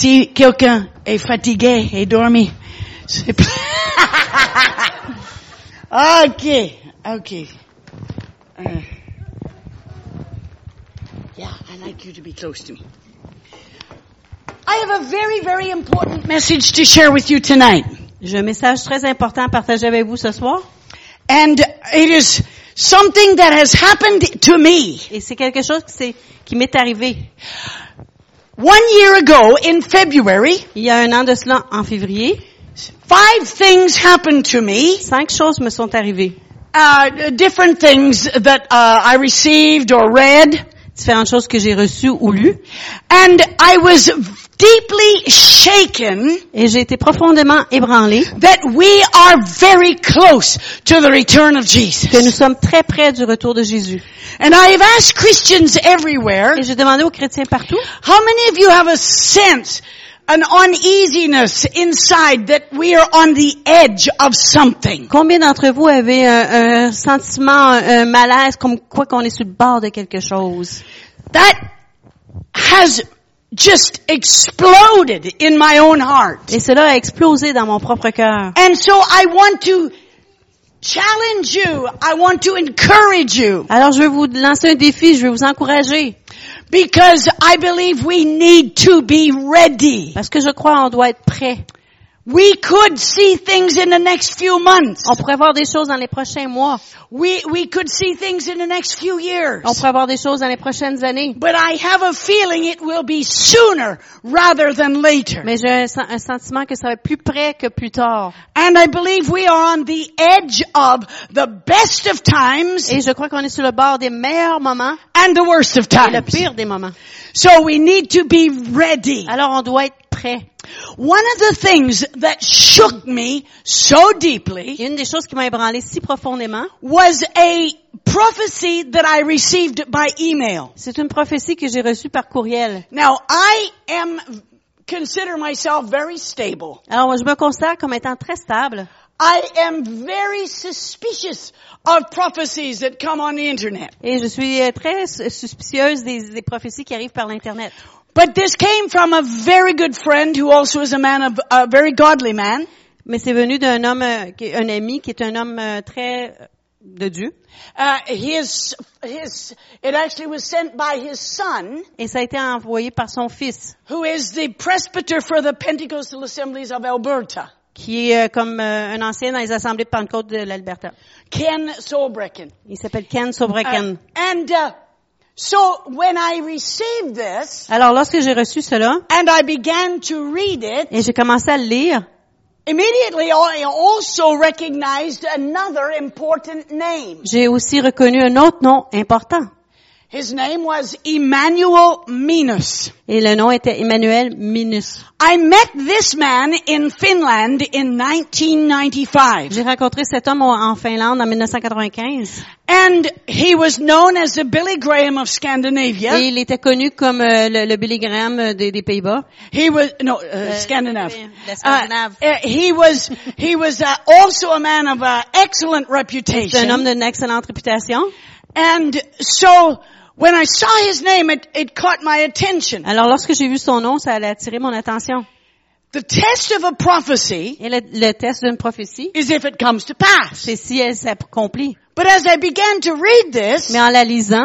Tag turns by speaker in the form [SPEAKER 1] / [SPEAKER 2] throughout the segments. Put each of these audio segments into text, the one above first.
[SPEAKER 1] Si quelqu'un est fatigué et dormi, c'est ok, ok. Uh, yeah, I like you to be close to me. I have a very, very important message to share with you tonight.
[SPEAKER 2] J'ai un message très important à partager avec vous ce soir.
[SPEAKER 1] And it is something that has happened to me.
[SPEAKER 2] Et c'est quelque chose qui, qui m'est arrivé.
[SPEAKER 1] One year ago in February,
[SPEAKER 2] Il y a un an de cela, en février,
[SPEAKER 1] five things happened to me.
[SPEAKER 2] cinq choses me sont arrivées.
[SPEAKER 1] Uh, different things that uh, I received or read.
[SPEAKER 2] Différentes choses que j'ai reçues ou lues.
[SPEAKER 1] And I was deeply shaken
[SPEAKER 2] Et j'ai été profondément ébranlée
[SPEAKER 1] that we are very close to the return of Jesus.
[SPEAKER 2] que nous sommes très près du retour de Jésus.
[SPEAKER 1] And I have asked Christians everywhere,
[SPEAKER 2] Et j'ai demandé aux chrétiens partout,
[SPEAKER 1] how many of you have a sense, an uneasiness inside that we are on the edge of something?
[SPEAKER 2] combien d'entre vous avez un, un sentiment, un, un malaise, comme quoi qu'on est sur le bord de quelque chose?
[SPEAKER 1] That has just exploded in my own heart.
[SPEAKER 2] Et cela a explosé dans mon propre cœur.
[SPEAKER 1] And so I want to challenge you. I want to encourage you
[SPEAKER 2] Alors je vais vous lancer un défi, je vais vous encourager.
[SPEAKER 1] because I believe we need to be ready.
[SPEAKER 2] Parce que je crois on doit être prêt.
[SPEAKER 1] We could see things in the next few months.
[SPEAKER 2] On pourrait voir des choses dans les prochains mois.
[SPEAKER 1] We, we could see things in the next few years.
[SPEAKER 2] On pourrait voir des choses dans les prochaines années.
[SPEAKER 1] But I have a feeling it will be sooner rather than later.
[SPEAKER 2] Mais j'ai un, un sentiment que ça va être plus près que plus tard.
[SPEAKER 1] And I believe we are on the edge of the best of times
[SPEAKER 2] Et je crois qu'on est sur le bord des meilleurs moments
[SPEAKER 1] and the worst of
[SPEAKER 2] et le
[SPEAKER 1] times.
[SPEAKER 2] pire des moments.
[SPEAKER 1] So we need to be ready.
[SPEAKER 2] Alors on doit être prêt.
[SPEAKER 1] One of the things that shook me so deeply
[SPEAKER 2] Et une des choses qui m'a ébranlé si profondément,
[SPEAKER 1] was a prophecy that I received by email.
[SPEAKER 2] c'est une prophétie que j'ai reçue par courriel.
[SPEAKER 1] Now I am, consider myself very stable.
[SPEAKER 2] Alors je me considère comme étant très stable.
[SPEAKER 1] I am very suspicious of prophecies that come on the internet.
[SPEAKER 2] Et je suis euh, très su- suspicieuse des, des prophéties qui arrivent par l'Internet.
[SPEAKER 1] But this came from a very good friend who also is a man of, a very godly man.
[SPEAKER 2] Mais c'est venu d'un homme, euh, un ami qui est un homme euh, très euh, de Dieu.
[SPEAKER 1] Uh, his, his, it actually was sent by his son,
[SPEAKER 2] Et ça a été envoyé par son fils,
[SPEAKER 1] who is the presbyter for the Pentecostal Assemblies of Alberta,
[SPEAKER 2] qui est euh, comme euh, un ancien dans les assemblées de Pentecôte de l'Alberta.
[SPEAKER 1] Ken Solbrecken.
[SPEAKER 2] Il s'appelle Ken
[SPEAKER 1] Uh,
[SPEAKER 2] Sobrecken.
[SPEAKER 1] and uh, so when I received this,
[SPEAKER 2] Alors lorsque j'ai reçu cela,
[SPEAKER 1] and I began to read it,
[SPEAKER 2] et j'ai commencé à le lire,
[SPEAKER 1] immediately I also recognized another important name.
[SPEAKER 2] j'ai aussi reconnu un autre nom important.
[SPEAKER 1] His name was Emmanuel Minus.
[SPEAKER 2] Et le nom était Emmanuel Minus.
[SPEAKER 1] I met this man in Finland in 1995.
[SPEAKER 2] J'ai rencontré cet homme en Finlande en 1995.
[SPEAKER 1] And he was known as the Billy Graham of Scandinavia.
[SPEAKER 2] Et il était connu comme euh, le, le Billy Graham euh, des, des Pays-Bas.
[SPEAKER 1] He was no uh, Scandinave.
[SPEAKER 2] Scandinave.
[SPEAKER 1] Uh, uh, he was he was uh, also a man of uh, excellent
[SPEAKER 2] C'est un
[SPEAKER 1] reputation.
[SPEAKER 2] homme d'une excellente réputation.
[SPEAKER 1] And so when I saw his name, it, it caught my attention.
[SPEAKER 2] Alors lorsque j'ai vu son nom, ça allait attirer mon attention.
[SPEAKER 1] The test of a prophecy
[SPEAKER 2] Et le, le test d'une prophétie,
[SPEAKER 1] is if it comes to pass.
[SPEAKER 2] c'est si elle s'accomplit.
[SPEAKER 1] But as I began to read this,
[SPEAKER 2] Mais en la lisant,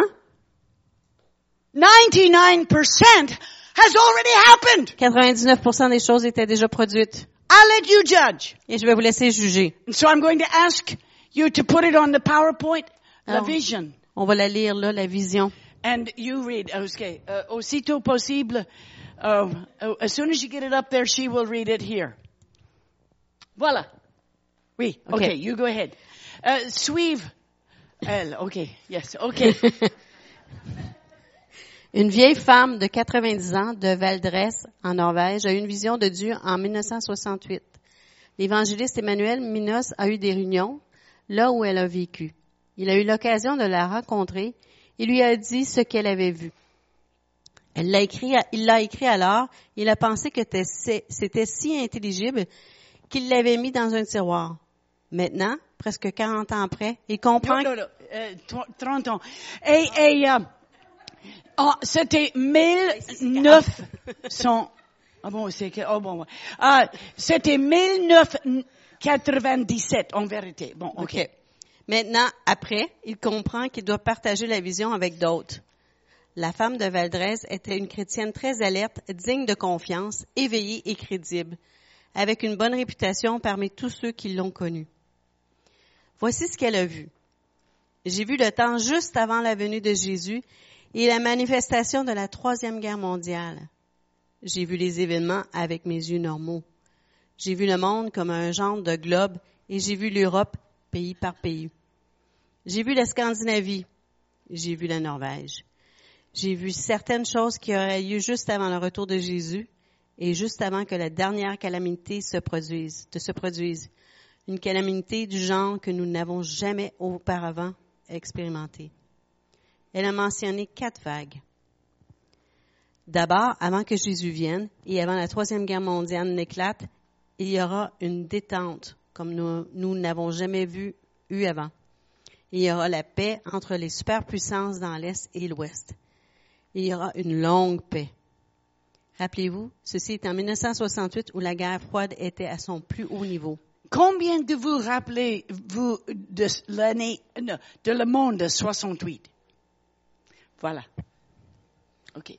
[SPEAKER 1] 99% has already happened.
[SPEAKER 2] 99% des choses étaient déjà produites.
[SPEAKER 1] I'll let you judge.
[SPEAKER 2] Et je vais vous laisser juger.
[SPEAKER 1] And so I'm going to ask you to put it on the PowerPoint, the vision.
[SPEAKER 2] On va la lire là, la vision.
[SPEAKER 1] And you read, okay, uh, aussitôt possible, uh, uh, as soon as you get it up there, she will read it here. Voilà. Oui, okay,
[SPEAKER 2] Okay.
[SPEAKER 1] you go ahead. Uh, suive elle, okay, yes, okay.
[SPEAKER 2] Une vieille femme de 90 ans de Valdres, en Norvège, a eu une vision de Dieu en 1968. L'évangéliste Emmanuel Minos a eu des réunions là où elle a vécu. Il a eu l'occasion de la rencontrer et lui a dit ce qu'elle avait vu. Elle l'a écrit, il l'a écrit alors, il a pensé que c'était si intelligible qu'il l'avait mis dans un tiroir. Maintenant, presque 40 ans après, il comprend
[SPEAKER 1] non, non, non, euh, tro- 30 ans. Et, et euh, oh, c'était 1900, Ah bon, c'est que, oh bon, ah, c'était 1997, en vérité. Bon, ok.
[SPEAKER 2] OK. Maintenant, après, il comprend qu'il doit partager la vision avec d'autres. La femme de Valdrez était une chrétienne très alerte, digne de confiance, éveillée et crédible, avec une bonne réputation parmi tous ceux qui l'ont connue. Voici ce qu'elle a vu. J'ai vu le temps juste avant la venue de Jésus et la manifestation de la Troisième Guerre mondiale. J'ai vu les événements avec mes yeux normaux. J'ai vu le monde comme un genre de globe et j'ai vu l'Europe pays par pays. J'ai vu la Scandinavie. J'ai vu la Norvège. J'ai vu certaines choses qui auraient lieu juste avant le retour de Jésus et juste avant que la dernière calamité se produise, de se produise. Une calamité du genre que nous n'avons jamais auparavant expérimenté. Elle a mentionné quatre vagues. D'abord, avant que Jésus vienne et avant la troisième guerre mondiale n'éclate, il y aura une détente comme nous nous n'avons jamais vu eu avant. Il y aura la paix entre les superpuissances dans l'Est et l'Ouest. Il y aura une longue paix. Rappelez-vous, ceci est en 1968 où la guerre froide était à son plus haut niveau.
[SPEAKER 1] Combien de vous rappelez-vous de l'année, de le monde de 68? Voilà. OK.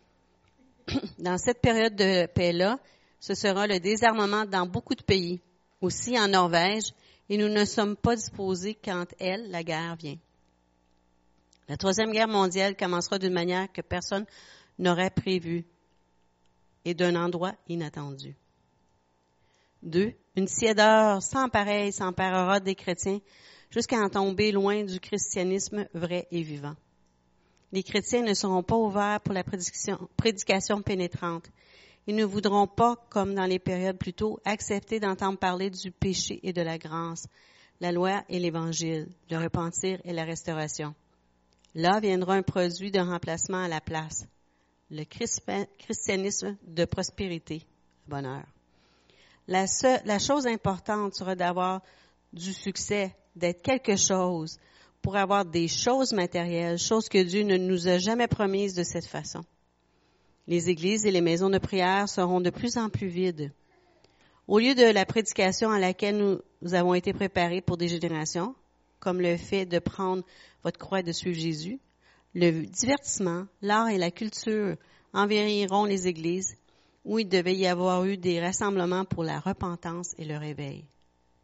[SPEAKER 2] Dans cette période de paix-là, ce sera le désarmement dans beaucoup de pays, aussi en Norvège, et nous ne sommes pas disposés quand elle, la guerre, vient. La Troisième Guerre mondiale commencera d'une manière que personne n'aurait prévue et d'un endroit inattendu. Deux, une tiédeur sans pareil s'emparera des chrétiens jusqu'à en tomber loin du christianisme vrai et vivant. Les chrétiens ne seront pas ouverts pour la prédication, prédication pénétrante. Ils ne voudront pas, comme dans les périodes plus tôt, accepter d'entendre parler du péché et de la grâce, la loi et l'évangile, le repentir et la restauration. Là viendra un produit de remplacement à la place, le christianisme de prospérité, bonheur. La, seule, la chose importante sera d'avoir du succès, d'être quelque chose, pour avoir des choses matérielles, choses que Dieu ne nous a jamais promises de cette façon. Les églises et les maisons de prière seront de plus en plus vides. Au lieu de la prédication à laquelle nous avons été préparés pour des générations, comme le fait de prendre votre croix et de suivre Jésus, le divertissement, l'art et la culture envahiront les églises où il devait y avoir eu des rassemblements pour la repentance et le réveil.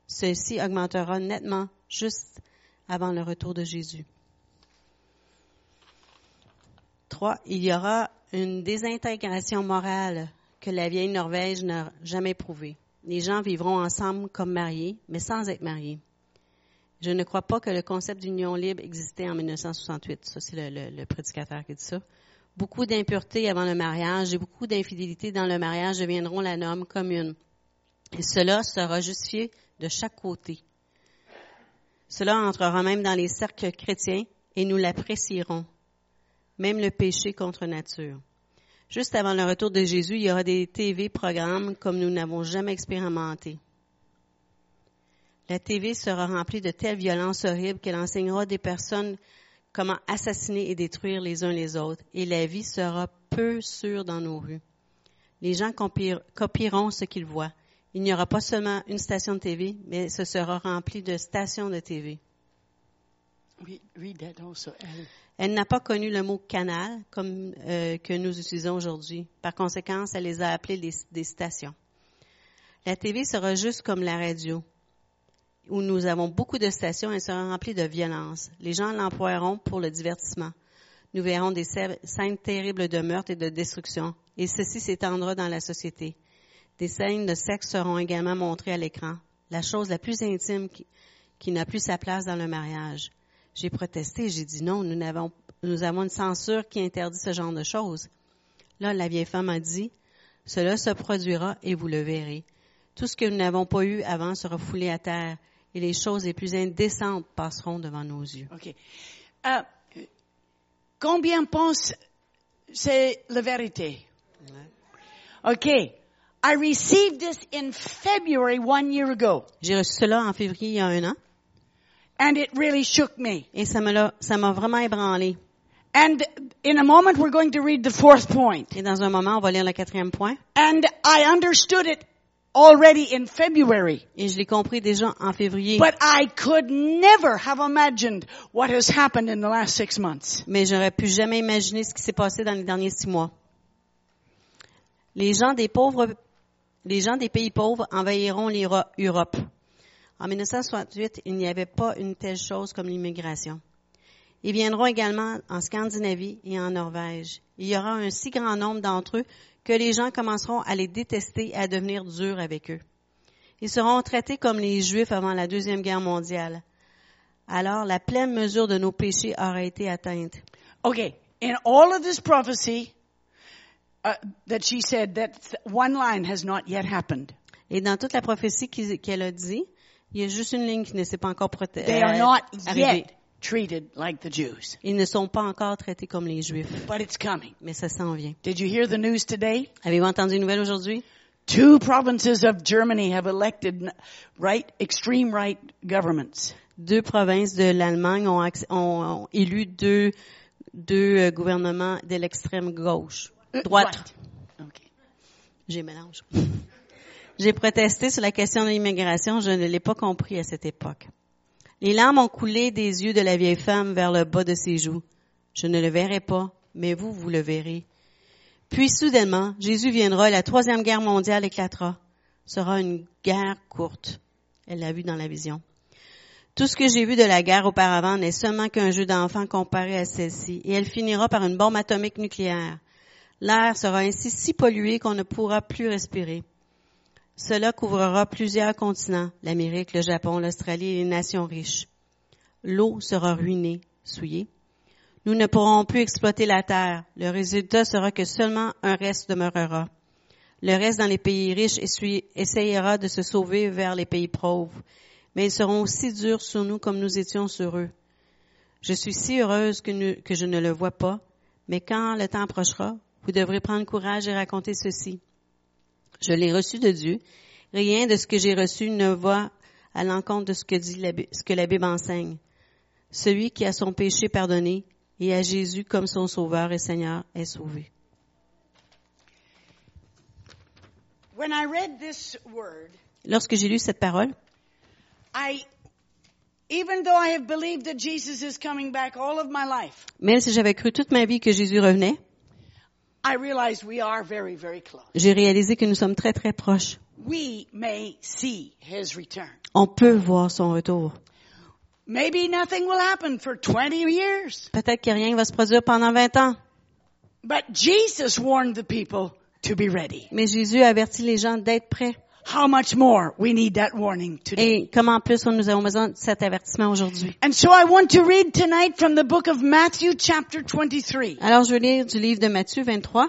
[SPEAKER 2] Ceci augmentera nettement juste avant le retour de Jésus. Trois, il y aura une désintégration morale que la vieille Norvège n'a jamais prouvée. Les gens vivront ensemble comme mariés, mais sans être mariés. Je ne crois pas que le concept d'union libre existait en 1968. Ça, c'est le, le, prédicateur qui dit ça. Beaucoup d'impuretés avant le mariage et beaucoup d'infidélités dans le mariage deviendront la norme commune. Et cela sera justifié de chaque côté. Cela entrera même dans les cercles chrétiens et nous l'apprécierons. Même le péché contre nature. Juste avant le retour de Jésus, il y aura des TV programmes comme nous n'avons jamais expérimenté. La TV sera remplie de telles violences horribles qu'elle enseignera des personnes comment assassiner et détruire les uns les autres, et la vie sera peu sûre dans nos rues. Les gens copieront ce qu'ils voient. Il n'y aura pas seulement une station de TV, mais ce sera rempli de stations de TV. Elle n'a pas connu le mot canal comme euh, que nous utilisons aujourd'hui. Par conséquent, elle les a appelées des stations. La TV sera juste comme la radio où nous avons beaucoup de stations, elle sera remplie de violence. Les gens l'emploieront pour le divertissement. Nous verrons des scènes terribles de meurtre et de destruction, et ceci s'étendra dans la société. Des scènes de sexe seront également montrées à l'écran, la chose la plus intime qui, n'a plus sa place dans le mariage. J'ai protesté, j'ai dit non, nous avons, nous avons une censure qui interdit ce genre de choses. Là, la vieille femme a dit, cela se produira et vous le verrez. Tout ce que nous n'avons pas eu avant sera foulé à terre et les choses les plus indécentes passeront devant nos yeux.
[SPEAKER 1] OK. Euh, combien pensent c'est la vérité? OK. I received this in February one year ago.
[SPEAKER 2] J'ai reçu cela en février il y a un an.
[SPEAKER 1] And it really shook me.
[SPEAKER 2] Et ça m'a ça m'a vraiment ébranlé.
[SPEAKER 1] And in a moment we're going to read the fourth point.
[SPEAKER 2] Et dans un moment, on va lire le quatrième point.
[SPEAKER 1] And I understood it already in February.
[SPEAKER 2] Et je l'ai compris déjà en février.
[SPEAKER 1] But I could never have imagined what has happened in the last six months.
[SPEAKER 2] mais j'aurais pu jamais imaginer ce qui s'est passé dans les derniers six mois. Les gens des pauvres, les gens des pays pauvres envahiront l'Europe. En 1968, il n'y avait pas une telle chose comme l'immigration. Ils viendront également en Scandinavie et en Norvège. Il y aura un si grand nombre d'entre eux que les gens commenceront à les détester et à devenir durs avec eux. Ils seront traités comme les Juifs avant la Deuxième Guerre mondiale. Alors la pleine mesure de nos péchés aura été atteinte.
[SPEAKER 1] Okay, in all of this prophecy uh, that she said, that one line has not yet happened.
[SPEAKER 2] Et dans toute la prophétie qu'elle a dit, il y a juste une ligne qui ne s'est pas encore proté-
[SPEAKER 1] They are
[SPEAKER 2] euh,
[SPEAKER 1] not yet treated like the Jews,
[SPEAKER 2] Ils ne sont pas encore traités comme les Juifs,
[SPEAKER 1] but it's coming.
[SPEAKER 2] mais ça s'en vient.
[SPEAKER 1] Did you hear the news today?
[SPEAKER 2] Avez-vous entendu une nouvelle aujourd'hui?
[SPEAKER 1] Two provinces of Germany have elected right, extreme right governments.
[SPEAKER 2] Deux provinces de l'Allemagne ont, ont- ont élu deux, deux euh, gouvernements de l'extrême gauche,
[SPEAKER 1] Uh,
[SPEAKER 2] droite.
[SPEAKER 1] Okay.
[SPEAKER 2] J'ai mélange. J'ai protesté sur la question de l'immigration, je ne l'ai pas compris à cette époque. Les larmes ont coulé des yeux de la vieille femme vers le bas de ses joues. Je ne le verrai pas, mais vous, vous le verrez. Puis soudainement, Jésus viendra et la troisième guerre mondiale éclatera. Sera une guerre courte. Elle l'a vu dans la vision. Tout ce que j'ai vu de la guerre auparavant n'est seulement qu'un jeu d'enfant comparé à celle-ci, et elle finira par une bombe atomique nucléaire. L'air sera ainsi si pollué qu'on ne pourra plus respirer. Cela couvrira plusieurs continents, l'Amérique, le Japon, l'Australie et les nations riches. L'eau sera ruinée, souillée. Nous ne pourrons plus exploiter la terre. Le résultat sera que seulement un reste demeurera. Le reste dans les pays riches essayera de se sauver vers les pays pauvres, mais ils seront aussi durs sur nous comme nous étions sur eux. Je suis si heureuse que je ne le vois pas, mais quand le temps approchera, vous devrez prendre courage et raconter ceci. Je l'ai reçu de Dieu. Rien de ce que j'ai reçu ne va à l'encontre de ce que dit la, ce que la Bible enseigne. Celui qui a son péché pardonné et a Jésus comme son sauveur et Seigneur est sauvé.
[SPEAKER 1] When I read this word,
[SPEAKER 2] Lorsque j'ai lu cette parole,
[SPEAKER 1] I, even though I have believed that Jesus is coming back all of my life,
[SPEAKER 2] même si j'avais cru toute ma vie que Jésus revenait, j'ai réalisé que nous sommes très très proches.
[SPEAKER 1] We may see his return.
[SPEAKER 2] On peut voir son retour.
[SPEAKER 1] Maybe nothing will happen for 20 years.
[SPEAKER 2] Peut-être que rien ne va se produire pendant 20 ans,
[SPEAKER 1] But Jesus warned the people to be ready.
[SPEAKER 2] mais Jésus a averti les gens d'être prêts.
[SPEAKER 1] How much more we need that warning today.
[SPEAKER 2] Et comment plus nous avons besoin de cet avertissement aujourd'hui?
[SPEAKER 1] And so I want to read tonight from the book of Matthew chapter 23.
[SPEAKER 2] Alors je vais lire du livre de Matthieu 23.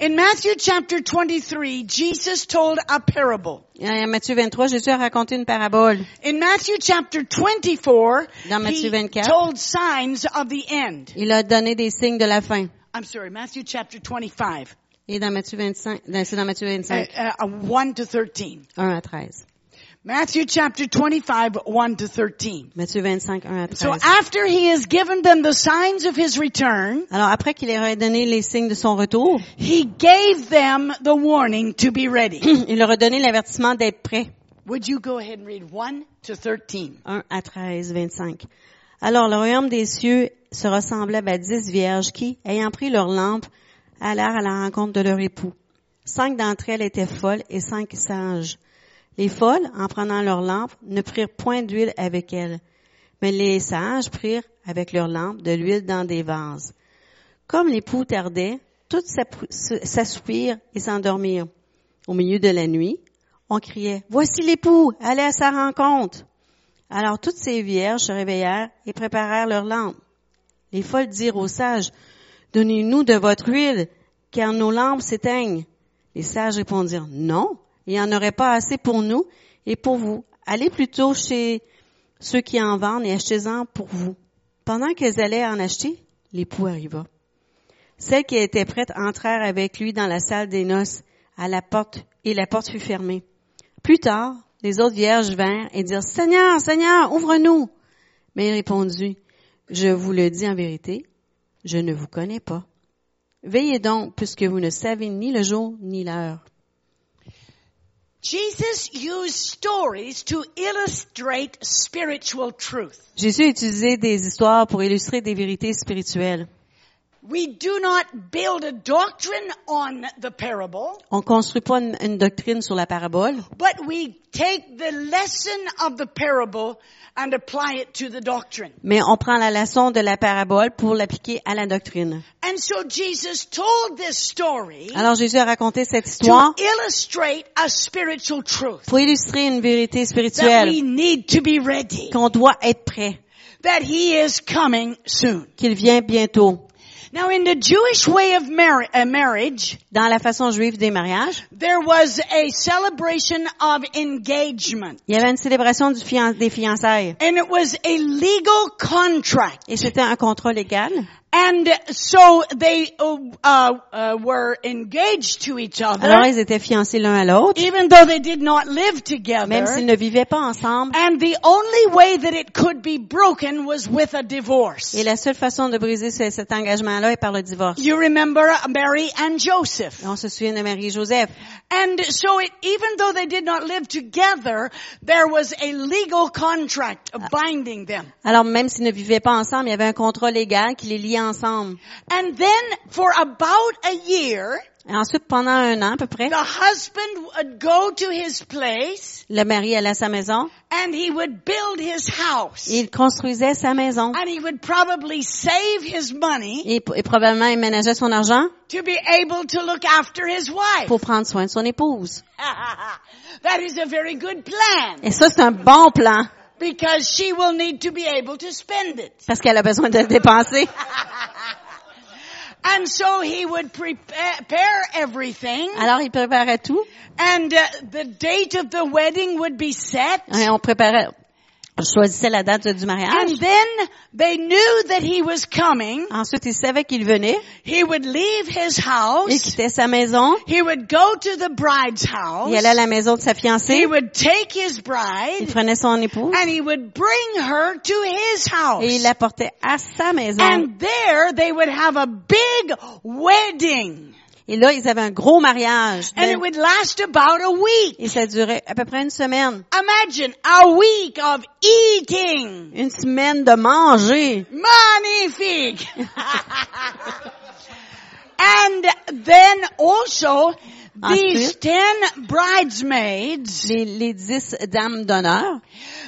[SPEAKER 1] In Matthew chapter 23, Jesus told a parable.
[SPEAKER 2] Matthieu 23, Jésus a raconté une parabole.
[SPEAKER 1] In Matthew chapter 24,
[SPEAKER 2] Dans Matthieu
[SPEAKER 1] he
[SPEAKER 2] 24.
[SPEAKER 1] told signs of the end.
[SPEAKER 2] Il a donné des signes de la fin.
[SPEAKER 1] I'm sorry, Matthew chapter 25,
[SPEAKER 2] Et dans Matthieu 25, dans- c'est dans Matthieu
[SPEAKER 1] uh,
[SPEAKER 2] 25,
[SPEAKER 1] uh, 1 to 13.
[SPEAKER 2] 1 à 13.
[SPEAKER 1] Matthew chapter 25, 1 to 13.
[SPEAKER 2] Matthieu 25, 1 à
[SPEAKER 1] So
[SPEAKER 2] 13.
[SPEAKER 1] after he has given them the signs of his return,
[SPEAKER 2] Alors après qu'il leur ait donné les signes de son retour,
[SPEAKER 1] he gave them the warning to be ready.
[SPEAKER 2] il leur a donné l'avertissement d'être prêts.
[SPEAKER 1] Would you go ahead and read 1 to 13?
[SPEAKER 2] 1 à 13, 25. Alors le royaume des cieux sera semblable à dix vierges qui, ayant pris leur lampe, allèrent à la rencontre de leur époux. Cinq d'entre elles étaient folles et cinq sages. Les folles, en prenant leur lampe, ne prirent point d'huile avec elles, mais les sages prirent avec leur lampe de l'huile dans des vases. Comme l'époux tardait, toutes s'assoupirent et s'endormirent. Au milieu de la nuit, on criait, Voici l'époux, allez à sa rencontre. Alors toutes ces vierges se réveillèrent et préparèrent leurs lampes. Les folles dirent aux sages, Donnez-nous de votre huile, car nos lampes s'éteignent. Les sages répondirent, Non, il n'y en aurait pas assez pour nous et pour vous. Allez plutôt chez ceux qui en vendent et achetez-en pour vous. Pendant qu'elles allaient en acheter, l'époux arriva. Celles qui étaient prêtes entrèrent avec lui dans la salle des noces à la porte et la porte fut fermée. Plus tard, les autres vierges vinrent et dirent, Seigneur, Seigneur, ouvre-nous. Mais il répondit, Je vous le dis en vérité, je ne vous connais pas. Veillez donc, puisque vous ne savez ni le jour ni l'heure.
[SPEAKER 1] Jesus used stories to illustrate spiritual truth.
[SPEAKER 2] Jésus a utilisé des histoires pour illustrer des vérités spirituelles.
[SPEAKER 1] We do not build a doctrine on the parable,
[SPEAKER 2] On construit pas une, une doctrine sur la parabole,
[SPEAKER 1] but we take the lesson of the parable and apply it to the doctrine.
[SPEAKER 2] mais on prend la leçon de la parabole pour l'appliquer à la doctrine.
[SPEAKER 1] And so Jesus told this story
[SPEAKER 2] Alors Jésus a raconté cette
[SPEAKER 1] to
[SPEAKER 2] histoire
[SPEAKER 1] illustrate a spiritual truth
[SPEAKER 2] pour illustrer une vérité
[SPEAKER 1] that
[SPEAKER 2] spirituelle
[SPEAKER 1] we need to be ready,
[SPEAKER 2] qu'on doit être prêt,
[SPEAKER 1] that he is coming soon.
[SPEAKER 2] qu'il vient bientôt.
[SPEAKER 1] Now in the Jewish way of uh, marriage,
[SPEAKER 2] Dans la façon juive des mariages,
[SPEAKER 1] there was a celebration of engagement.
[SPEAKER 2] il y avait une célébration du fian- des fiançailles
[SPEAKER 1] And it was a legal contract.
[SPEAKER 2] et c'était un contrat légal.
[SPEAKER 1] And so they uh, uh, uh, were engaged to each
[SPEAKER 2] Alors
[SPEAKER 1] other,
[SPEAKER 2] ils étaient fiancés l'un à l'autre,
[SPEAKER 1] even though they did not live
[SPEAKER 2] même
[SPEAKER 1] together.
[SPEAKER 2] s'ils ne vivaient pas ensemble.
[SPEAKER 1] And the only way that it could be broken was with a divorce.
[SPEAKER 2] Et la seule façon de briser ce- cet engagement-là est par le divorce.
[SPEAKER 1] You remember Mary and Joseph.
[SPEAKER 2] On se souvient de Marie-Joseph.
[SPEAKER 1] And so it, even though they did not live together, there was a legal contract binding them.
[SPEAKER 2] Alors même s'ils ne vivaient pas ensemble, il y avait un contrat légal qui les liait ensemble.
[SPEAKER 1] And then for about a year,
[SPEAKER 2] Et ensuite, pendant un an à peu près,
[SPEAKER 1] the husband would go to his place
[SPEAKER 2] le mari allait à sa maison
[SPEAKER 1] and he would build his house.
[SPEAKER 2] et il construisait sa maison.
[SPEAKER 1] And he would probably save his money
[SPEAKER 2] Et, et probablement, il ménageait son argent
[SPEAKER 1] to be able to look after his wife.
[SPEAKER 2] pour prendre soin de son épouse.
[SPEAKER 1] that is a very good plan
[SPEAKER 2] Et ça, c'est un bon plan
[SPEAKER 1] because she will need to be able to spend it.
[SPEAKER 2] parce qu'elle a besoin de le dépenser.
[SPEAKER 1] And so he would prepare everything
[SPEAKER 2] Alors, il préparait tout.
[SPEAKER 1] and uh, the date of the wedding would be set.
[SPEAKER 2] Et on préparait, choisissait la date du mariage.
[SPEAKER 1] And then they knew that he was coming.
[SPEAKER 2] Ensuite, il savait qu'il venait.
[SPEAKER 1] He would leave his
[SPEAKER 2] Il
[SPEAKER 1] house.
[SPEAKER 2] quittait sa maison.
[SPEAKER 1] He would go to the bride's house.
[SPEAKER 2] Il allait à la maison de sa
[SPEAKER 1] He
[SPEAKER 2] fiancée.
[SPEAKER 1] would take his
[SPEAKER 2] Il
[SPEAKER 1] bride
[SPEAKER 2] prenait son épouse
[SPEAKER 1] and he would bring her to his house.
[SPEAKER 2] et il la portait à sa maison.
[SPEAKER 1] And there they would have a big wedding.
[SPEAKER 2] Et là, ils avaient un gros mariage.
[SPEAKER 1] And it would last about a week.
[SPEAKER 2] Et ça durait à peu près une semaine.
[SPEAKER 1] Imagine a week of eating.
[SPEAKER 2] Une semaine de manger.
[SPEAKER 1] Magnifique. and then also these ten bridesmaids,
[SPEAKER 2] Les, les dix dames d'honneur,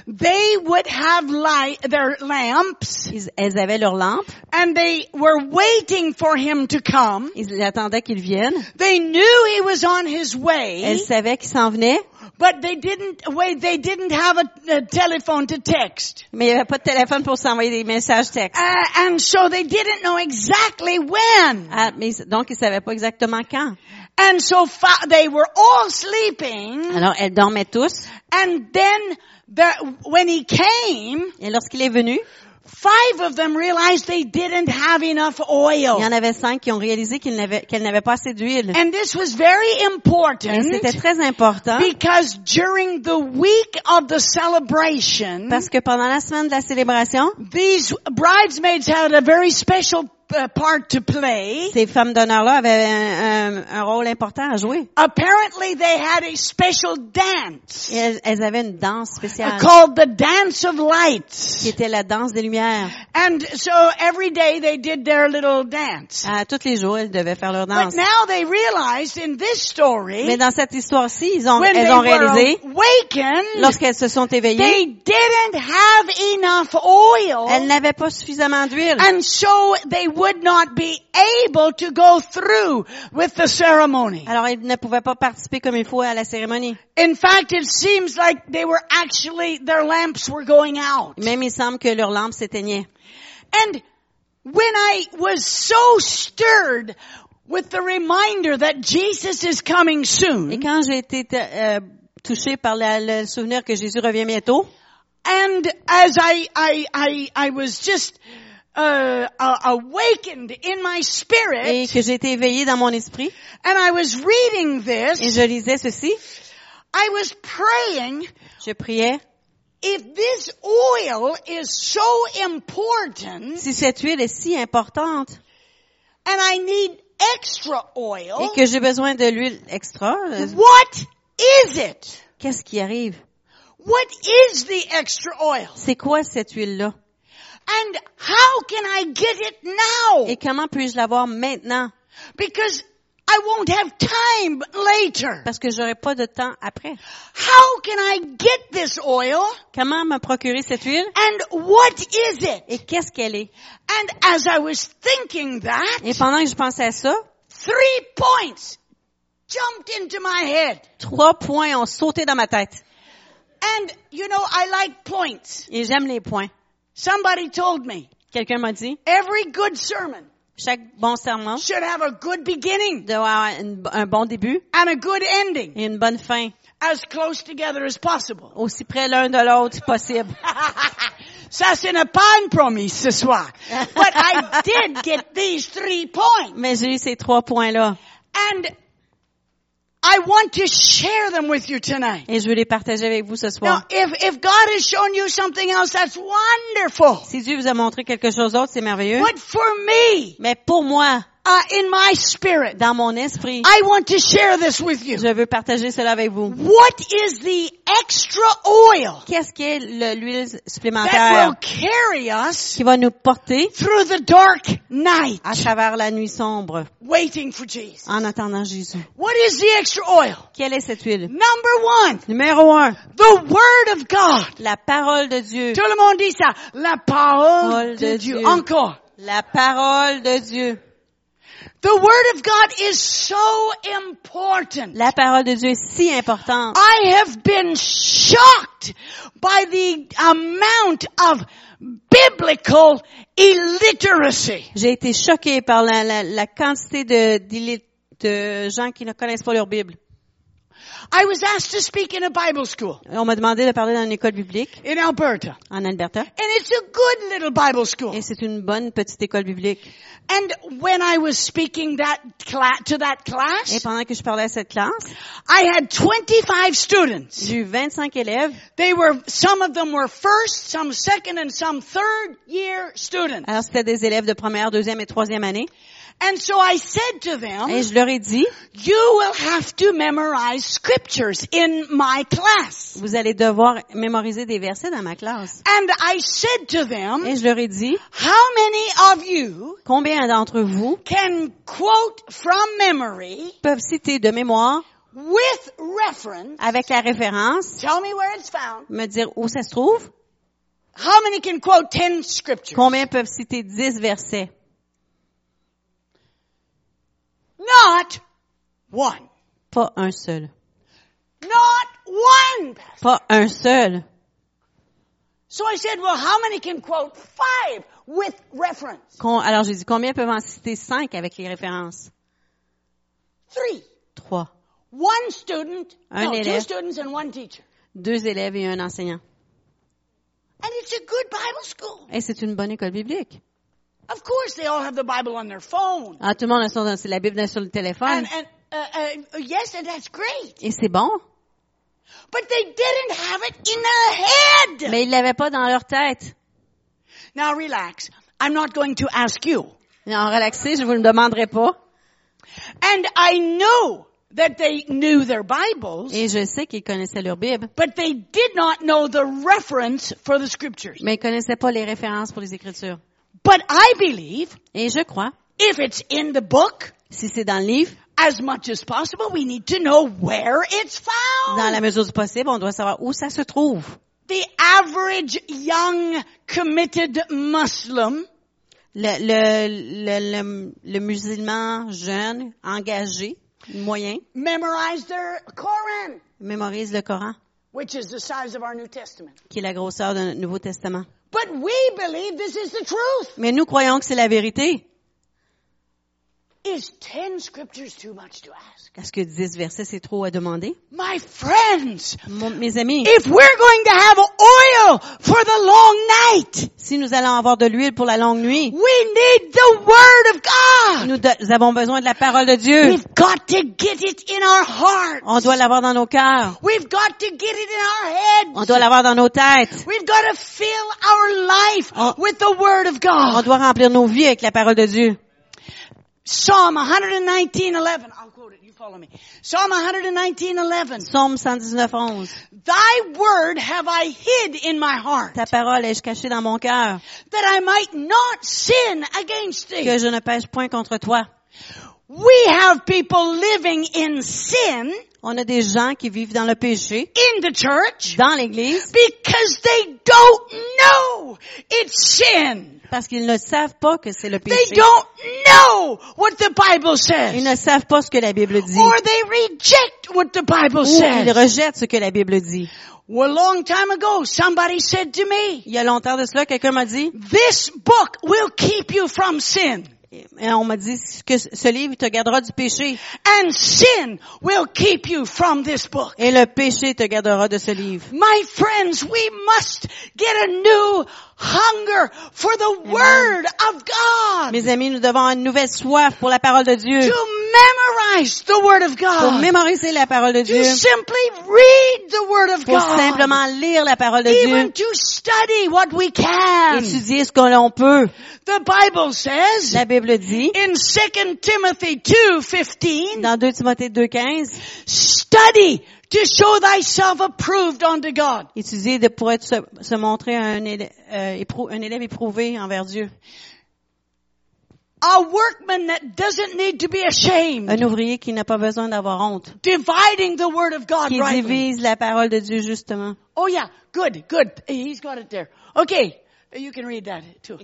[SPEAKER 1] they would have light, their lamps
[SPEAKER 2] ils- elles avaient leurs lampes.
[SPEAKER 1] and they were waiting for him to come.
[SPEAKER 2] Ils attendaient qu'il vienne.
[SPEAKER 1] They knew he was on his way,
[SPEAKER 2] Elles savaient qu'il s'en venait,
[SPEAKER 1] but they didn't wait. They didn't have a, a telephone to text,
[SPEAKER 2] mais il n'y avait pas de téléphone pour s'envoyer des messages textes.
[SPEAKER 1] uh, and so they didn't know exactly when.
[SPEAKER 2] Ah, mais, donc, ils savaient pas exactement quand.
[SPEAKER 1] And so they were all sleeping,
[SPEAKER 2] Alors, elles dormaient tous.
[SPEAKER 1] and then the, when he came,
[SPEAKER 2] Et lorsqu'il est venu,
[SPEAKER 1] five of them realized they didn't have enough
[SPEAKER 2] il y en
[SPEAKER 1] oil.
[SPEAKER 2] avait cinq qui ont réalisé qu'ils n'avaient- qu'elles n'avaient pas assez d'huile.
[SPEAKER 1] And this was very
[SPEAKER 2] Et
[SPEAKER 1] important
[SPEAKER 2] c'était très important
[SPEAKER 1] because during the week of the celebration,
[SPEAKER 2] parce que pendant la semaine de la célébration,
[SPEAKER 1] these bridesmaids had a very special part to play.
[SPEAKER 2] ces femmes d'honneur-là avaient un, un- un rôle important à jouer.
[SPEAKER 1] Apparently they had a special dance
[SPEAKER 2] Et elles, elles avaient une danse spéciale
[SPEAKER 1] called the Dance of
[SPEAKER 2] qui était la danse des lumières.
[SPEAKER 1] And so every day they did their little dance.
[SPEAKER 2] À tous les jours, elles devaient faire leur
[SPEAKER 1] But
[SPEAKER 2] danse.
[SPEAKER 1] now they realized in this story,
[SPEAKER 2] Mais dans cette histoire-ci, ils ont, elles ont réalisé, lorsqu'elles se sont éveillées,
[SPEAKER 1] they didn't have enough oil.
[SPEAKER 2] elles n'avaient pas suffisamment d'huile.
[SPEAKER 1] And so they would not be able to go through with the ceremony.
[SPEAKER 2] Alors, elles ne pouvaient pas participer comme il faut à la cérémonie.
[SPEAKER 1] In fact, it seems like they were actually, their lamps were going out.
[SPEAKER 2] Même il semble que leurs lampes s'éteignaient.
[SPEAKER 1] And when I was so stirred with the reminder that Jesus is coming soon.
[SPEAKER 2] Et quand j'ai été euh, touchée par la- le souvenir que Jésus revient bientôt,
[SPEAKER 1] and as I, I, I, I was just, uh, awakened in my
[SPEAKER 2] et que j'ai été éveillée dans mon esprit,
[SPEAKER 1] and I was reading
[SPEAKER 2] et je lisais ceci,
[SPEAKER 1] I was praying,
[SPEAKER 2] je priais,
[SPEAKER 1] if this oil is so important,
[SPEAKER 2] si cette huile est si importante,
[SPEAKER 1] and I need extra oil,
[SPEAKER 2] et que j'ai besoin de l'huile extra, euh,
[SPEAKER 1] what is it?
[SPEAKER 2] qu'est-ce qui arrive?
[SPEAKER 1] What is the extra oil?
[SPEAKER 2] C'est quoi cette huile-là?
[SPEAKER 1] And how can I get it now?
[SPEAKER 2] Et comment puis-je l'avoir maintenant?
[SPEAKER 1] Because I won't have time later.
[SPEAKER 2] Parce que j'aurai pas de temps après.
[SPEAKER 1] How can I get this oil?
[SPEAKER 2] Comment me procurer cette huile?
[SPEAKER 1] And what is it?
[SPEAKER 2] Et qu'est-ce qu'elle est?
[SPEAKER 1] And as I was thinking that,
[SPEAKER 2] Et pendant que je pensais à ça,
[SPEAKER 1] three points jumped into my head.
[SPEAKER 2] trois points ont sauté dans ma tête.
[SPEAKER 1] And you know, I like points.
[SPEAKER 2] Et j'aime les points.
[SPEAKER 1] Somebody told me
[SPEAKER 2] Quelqu'un m'a dit,
[SPEAKER 1] every good sermon
[SPEAKER 2] chaque bon serment
[SPEAKER 1] should have a good beginning
[SPEAKER 2] doit avoir une- un bon début
[SPEAKER 1] and a good ending
[SPEAKER 2] et une bonne fin.
[SPEAKER 1] as close together as possible.
[SPEAKER 2] Aussi près l'un de l'autre possible.
[SPEAKER 1] Ça, ce n'est pas une promise ce soir. But I did get these three points.
[SPEAKER 2] Mais j'ai eu ces trois points-là.
[SPEAKER 1] And I want to share them with you tonight.
[SPEAKER 2] Et je veux les partager avec vous ce
[SPEAKER 1] Now,
[SPEAKER 2] soir.
[SPEAKER 1] if, if God has shown you something else, that's wonderful.
[SPEAKER 2] Si Dieu vous a montré quelque chose d'autre, c'est merveilleux.
[SPEAKER 1] But for me,
[SPEAKER 2] Mais pour moi,
[SPEAKER 1] uh, in my spirit,
[SPEAKER 2] dans mon esprit,
[SPEAKER 1] I want to share this with you.
[SPEAKER 2] je veux partager cela avec vous.
[SPEAKER 1] What is the extra oil
[SPEAKER 2] Qu'est-ce qu'est le- l'huile
[SPEAKER 1] that
[SPEAKER 2] supplémentaire
[SPEAKER 1] will carry us
[SPEAKER 2] qui va nous porter
[SPEAKER 1] through the dark night?
[SPEAKER 2] à travers la nuit sombre?
[SPEAKER 1] Waiting for Jesus?
[SPEAKER 2] en attendant Jésus?
[SPEAKER 1] What is the extra oil?
[SPEAKER 2] Quelle est cette huile?
[SPEAKER 1] Number one,
[SPEAKER 2] Numéro un,
[SPEAKER 1] the Word of God.
[SPEAKER 2] la parole de Dieu.
[SPEAKER 1] Tout le monde dit ça. La parole
[SPEAKER 2] Parole
[SPEAKER 1] de
[SPEAKER 2] de
[SPEAKER 1] Dieu.
[SPEAKER 2] Dieu.
[SPEAKER 1] Encore.
[SPEAKER 2] La parole de Dieu.
[SPEAKER 1] The Word of God is so important.
[SPEAKER 2] La parole de Dieu est si importante.
[SPEAKER 1] I have been shocked by the amount of biblical illiteracy.
[SPEAKER 2] J'ai été choquée par la, la, la quantité de, de gens qui ne connaissent pas leur Bible.
[SPEAKER 1] I was asked to speak in a Bible school
[SPEAKER 2] On m'a demandé de parler dans une école biblique
[SPEAKER 1] in Alberta.
[SPEAKER 2] en Alberta.
[SPEAKER 1] And it's a good little Bible school.
[SPEAKER 2] Et c'est une bonne petite école biblique.
[SPEAKER 1] And when I was speaking that to that
[SPEAKER 2] Et
[SPEAKER 1] class,
[SPEAKER 2] pendant que je parlais à cette classe,
[SPEAKER 1] I had 25 students.
[SPEAKER 2] j'ai eu 25 élèves.
[SPEAKER 1] They were, some of them were first, some second, and some third year students.
[SPEAKER 2] Alors, c'était des élèves de première, deuxième et troisième année.
[SPEAKER 1] And so I said to them,
[SPEAKER 2] Et je leur ai dit,
[SPEAKER 1] you will have to memorize scriptures in my class.
[SPEAKER 2] vous allez devoir mémoriser des versets dans ma classe.
[SPEAKER 1] And I said to them,
[SPEAKER 2] Et je leur ai dit,
[SPEAKER 1] how many of you
[SPEAKER 2] combien d'entre vous
[SPEAKER 1] can quote from memory
[SPEAKER 2] peuvent citer de mémoire,
[SPEAKER 1] with reference,
[SPEAKER 2] avec la référence,
[SPEAKER 1] tell me where it's found,
[SPEAKER 2] me dire où ça se trouve?
[SPEAKER 1] how many can quote 10 scriptures?
[SPEAKER 2] Combien peuvent citer 10 versets?
[SPEAKER 1] Not one.
[SPEAKER 2] Pas un seul.
[SPEAKER 1] Not one.
[SPEAKER 2] Pas un seul.
[SPEAKER 1] So I said, well, how many can quote five with reference?
[SPEAKER 2] Alors j'ai dit, combien peuvent en citer 5 avec les références?
[SPEAKER 1] Three.
[SPEAKER 2] 3.
[SPEAKER 1] One student,
[SPEAKER 2] Un
[SPEAKER 1] no, two
[SPEAKER 2] élève.
[SPEAKER 1] students and one teacher.
[SPEAKER 2] Deux élèves et un enseignant.
[SPEAKER 1] And it's a good Bible school.
[SPEAKER 2] Et c'est une bonne école biblique.
[SPEAKER 1] Of course, they all have the Bible on their phone.
[SPEAKER 2] Ah, tout le monde a son- la Bible sur le téléphone.
[SPEAKER 1] And, and uh, uh, yes, and that's great.
[SPEAKER 2] Et c'est bon.
[SPEAKER 1] But they didn't have it in their head.
[SPEAKER 2] Mais ils l'avaient pas dans leur tête.
[SPEAKER 1] Now relax. I'm not going to ask you.
[SPEAKER 2] En relaxé, je vous le demanderai pas.
[SPEAKER 1] And I know that they knew their Bibles,
[SPEAKER 2] Et je sais qu'ils connaissaient leur Bible.
[SPEAKER 1] but they did not know the reference for the scriptures.
[SPEAKER 2] Mais ils connaissaient pas les références pour les Écritures.
[SPEAKER 1] But I believe
[SPEAKER 2] Et je crois,
[SPEAKER 1] if it's in the book,
[SPEAKER 2] si c'est dans le livre,
[SPEAKER 1] as much as possible, we need to know where it's found.
[SPEAKER 2] dans la mesure du possible, on doit savoir où ça se trouve.
[SPEAKER 1] The average young committed Muslim
[SPEAKER 2] Le, le, le, le, le musulman jeune, engagé, moyen,
[SPEAKER 1] their
[SPEAKER 2] mémorise le Coran,
[SPEAKER 1] which is the size of our New Testament.
[SPEAKER 2] qui est la grosseur du Nouveau Testament.
[SPEAKER 1] But we believe this is the truth.
[SPEAKER 2] Mais nous croyons que c'est la vérité.
[SPEAKER 1] Is 10 scriptures too much to ask?
[SPEAKER 2] Est-ce que 10 versets, c'est trop à demander?
[SPEAKER 1] My friends,
[SPEAKER 2] Mon- mes amis,
[SPEAKER 1] if we're going to have oil for the long night,
[SPEAKER 2] si nous allons avoir de l'huile pour la longue nuit,
[SPEAKER 1] we need the Word of God.
[SPEAKER 2] nous, de- nous avons besoin de la parole de Dieu.
[SPEAKER 1] We've got to get it in our heart.
[SPEAKER 2] On doit l'avoir dans nos cœurs.
[SPEAKER 1] We've got to get it in our heads.
[SPEAKER 2] On doit l'avoir dans nos têtes.
[SPEAKER 1] We've got to fill our life
[SPEAKER 2] On-
[SPEAKER 1] with the Word of
[SPEAKER 2] On
[SPEAKER 1] God.
[SPEAKER 2] doit remplir nos vies avec la parole de Dieu.
[SPEAKER 1] Psalm 119:11. I'll quote it. You follow me. Psalm 119:11.
[SPEAKER 2] Psaume 119, 11.
[SPEAKER 1] Thy word have I hid in my heart,
[SPEAKER 2] Ta parole ai-je cachée dans mon cœur,
[SPEAKER 1] that I might not sin against thee.
[SPEAKER 2] que je ne pêche point contre toi.
[SPEAKER 1] We have people living in sin
[SPEAKER 2] On a des gens qui vivent dans le péché,
[SPEAKER 1] in the church
[SPEAKER 2] dans l'église,
[SPEAKER 1] because they don't know it's sin.
[SPEAKER 2] Parce qu'ils ne savent pas que c'est le
[SPEAKER 1] They
[SPEAKER 2] péché.
[SPEAKER 1] don't know what the Bible
[SPEAKER 2] Ils
[SPEAKER 1] says.
[SPEAKER 2] ne savent pas ce que la Bible dit.
[SPEAKER 1] Or they reject what the Bible
[SPEAKER 2] Ou ils
[SPEAKER 1] says.
[SPEAKER 2] rejettent ce que la Bible dit.
[SPEAKER 1] Well, a long time ago, somebody said to me,
[SPEAKER 2] Il y a longtemps de cela, quelqu'un m'a dit,
[SPEAKER 1] this book will keep you from sin.
[SPEAKER 2] et on m'a dit que ce livre te gardera du péché,
[SPEAKER 1] And sin will keep you from this book.
[SPEAKER 2] et le péché te gardera de ce livre.
[SPEAKER 1] My friends, we must get a new hunger for the Word of God.
[SPEAKER 2] Mes amis, nous devons avoir une nouvelle soif pour la parole de Dieu,
[SPEAKER 1] To memorize the Word of
[SPEAKER 2] pour
[SPEAKER 1] God.
[SPEAKER 2] mémoriser la parole de Dieu,
[SPEAKER 1] To simply read the Word of
[SPEAKER 2] pour
[SPEAKER 1] God.
[SPEAKER 2] simplement lire la parole de
[SPEAKER 1] Even
[SPEAKER 2] Dieu,
[SPEAKER 1] to study what we can.
[SPEAKER 2] étudier ce que l'on peut.
[SPEAKER 1] The Bible says
[SPEAKER 2] La Bible dit,
[SPEAKER 1] in 2 Timothy 2:15,
[SPEAKER 2] dans 2 Timothée 2.15,
[SPEAKER 1] study to show thyself approved unto God.
[SPEAKER 2] étudier de, pour être, se, montrer un élève, euh, un élève éprouvé envers Dieu.
[SPEAKER 1] A workman that doesn't need to be ashamed.
[SPEAKER 2] Un ouvrier qui n'a pas besoin d'avoir honte,
[SPEAKER 1] Dividing the word of God
[SPEAKER 2] qui
[SPEAKER 1] rightly.
[SPEAKER 2] divise la parole de Dieu justement.
[SPEAKER 1] Oh yeah, good, good. He's got it there. Okay, you can read that too.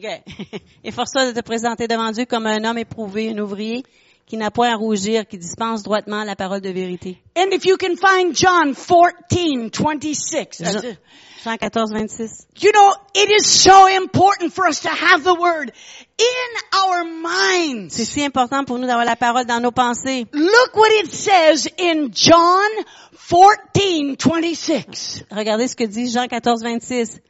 [SPEAKER 2] Efforce-toi de te présenter devant Dieu comme un homme éprouvé, un ouvrier qui n'a point à rougir, qui dispense droitement la parole de vérité.
[SPEAKER 1] And if you can find John 14, 26. that's
[SPEAKER 2] Jean,
[SPEAKER 1] it.
[SPEAKER 2] Jean 14, 26.
[SPEAKER 1] You know, it is so important for us to have the word in our
[SPEAKER 2] C'est
[SPEAKER 1] minds.
[SPEAKER 2] si important pour nous d'avoir la parole dans nos pensées.
[SPEAKER 1] Look what it says in John 14, 26.
[SPEAKER 2] Regardez ce que dit Jean 14, 26.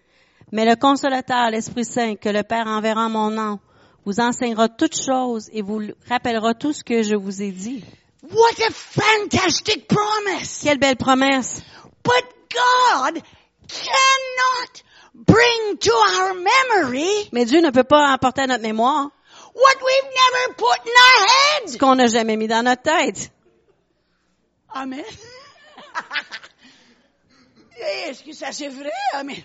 [SPEAKER 2] Mais le consolateur, l'Esprit Saint, que le Père enverra en mon nom, vous enseignera toutes choses et vous rappellera tout ce que je vous ai dit.
[SPEAKER 1] What a fantastic promise.
[SPEAKER 2] Quelle belle promesse!
[SPEAKER 1] But God cannot bring to our memory
[SPEAKER 2] Mais Dieu ne peut pas emporter à notre mémoire
[SPEAKER 1] what we've never put in our
[SPEAKER 2] ce
[SPEAKER 1] head.
[SPEAKER 2] qu'on n'a jamais mis dans notre tête.
[SPEAKER 1] Amen. Est-ce que ça c'est vrai? Amen.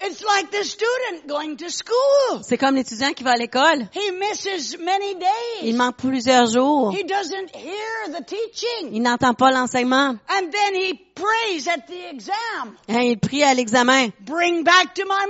[SPEAKER 1] It's like the student going to school.
[SPEAKER 2] C'est comme l'étudiant qui va à l'école.
[SPEAKER 1] He misses many days.
[SPEAKER 2] Il manque plusieurs jours.
[SPEAKER 1] He doesn't hear the teaching.
[SPEAKER 2] Il n'entend pas l'enseignement.
[SPEAKER 1] And then he prays at the exam.
[SPEAKER 2] Hein, Il prie à l'examen.
[SPEAKER 1] Bring back to my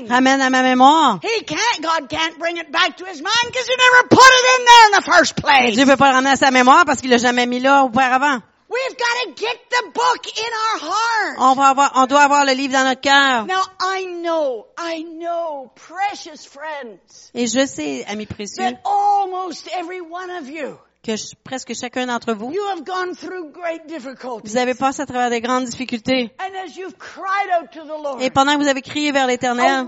[SPEAKER 1] mind.
[SPEAKER 2] Ramène à ma mémoire.
[SPEAKER 1] He can't, God can't bring it back to his mind because he never put it in there in the first place.
[SPEAKER 2] Dieu veut pas le ramener à sa mémoire parce qu'il l'a jamais mis là auparavant.
[SPEAKER 1] We've got to get the book in our heart.
[SPEAKER 2] On va avoir, on doit avoir le livre dans notre cœur.
[SPEAKER 1] Now I know, I know, precious friends,
[SPEAKER 2] Et je sais, amis précieux,
[SPEAKER 1] that almost every one of you,
[SPEAKER 2] que presque chacun d'entre vous,
[SPEAKER 1] you have gone through great difficulties.
[SPEAKER 2] vous avez passé à travers des grandes difficultés.
[SPEAKER 1] And as you've cried out to the Lord,
[SPEAKER 2] Et pendant que vous avez crié vers l'éternel,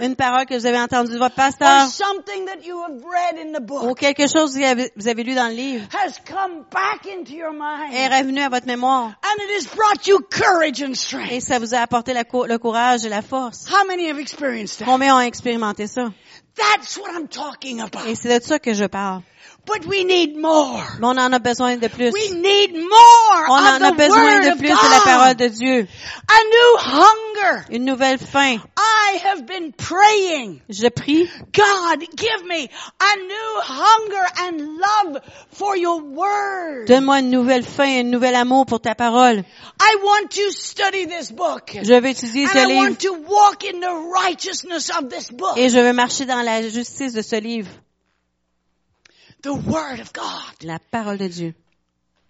[SPEAKER 2] une parole que vous avez entendue de votre pasteur,
[SPEAKER 1] something that you have read in the
[SPEAKER 2] ou quelque chose que vous avez, lu dans le livre,
[SPEAKER 1] has come back into your mind.
[SPEAKER 2] est revenu à votre mémoire.
[SPEAKER 1] And it has brought you courage and
[SPEAKER 2] Et
[SPEAKER 1] strength.
[SPEAKER 2] ça vous a apporté le courage et la force.
[SPEAKER 1] How many have experienced that?
[SPEAKER 2] Combien ont expérimenté ça?
[SPEAKER 1] That's what I'm talking about.
[SPEAKER 2] Et c'est de ça que je parle.
[SPEAKER 1] But we need more.
[SPEAKER 2] Mais on en a besoin de plus.
[SPEAKER 1] We need more
[SPEAKER 2] On en a besoin de plus de la parole de Dieu.
[SPEAKER 1] A new hunger.
[SPEAKER 2] Une nouvelle faim.
[SPEAKER 1] I have been praying.
[SPEAKER 2] Je prie,
[SPEAKER 1] God, give me a new hunger and love for your word.
[SPEAKER 2] donne-moi une nouvelle faim et un nouvel amour pour ta parole.
[SPEAKER 1] I want to study this book.
[SPEAKER 2] Je veux étudier
[SPEAKER 1] And
[SPEAKER 2] ce
[SPEAKER 1] I
[SPEAKER 2] livre
[SPEAKER 1] want to walk in the righteousness of this book.
[SPEAKER 2] et je veux marcher dans la justice de ce livre.
[SPEAKER 1] The Word of God.
[SPEAKER 2] La parole de Dieu.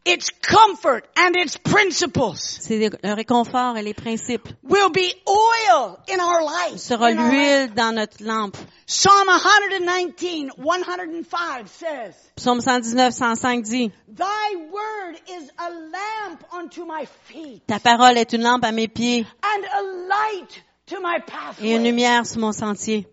[SPEAKER 1] Its comfort and its principles
[SPEAKER 2] C'est le réconfort et les principes.
[SPEAKER 1] will be oil in our life.
[SPEAKER 2] sera l'huile dans notre lampe.
[SPEAKER 1] Psalm 119, 105 says,
[SPEAKER 2] Psaume 119, 105 dit,
[SPEAKER 1] Thy word is a lamp unto my feet
[SPEAKER 2] ta parole est une lampe à mes pieds
[SPEAKER 1] and a light to my
[SPEAKER 2] et
[SPEAKER 1] pathway.
[SPEAKER 2] une lumière sur mon sentier.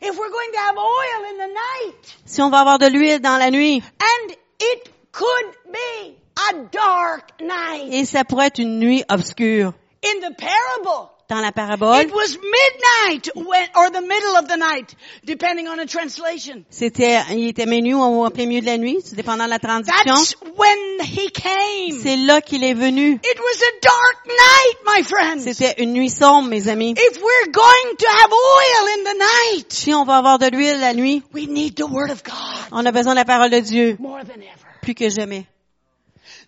[SPEAKER 1] If we're going to have oil in the night,
[SPEAKER 2] Si on va avoir de l'huile dans la nuit,
[SPEAKER 1] and it could be a dark night.
[SPEAKER 2] et ça pourrait être une nuit obscure.
[SPEAKER 1] In the parable,
[SPEAKER 2] dans la parabole,
[SPEAKER 1] It was midnight when, or the middle of the night, depending on the translation.
[SPEAKER 2] c'était, il était minuit ou en plein milieu de la nuit, dépendant de la traduction.
[SPEAKER 1] That's when he came.
[SPEAKER 2] C'est là qu'il est venu.
[SPEAKER 1] It was a dark night, my friends.
[SPEAKER 2] C'était une nuit sombre, mes amis.
[SPEAKER 1] If we're going to have oil in the night,
[SPEAKER 2] Si on va avoir de l'huile la nuit,
[SPEAKER 1] we need the word of God
[SPEAKER 2] on a besoin de la parole de Dieu,
[SPEAKER 1] more than ever.
[SPEAKER 2] plus que jamais.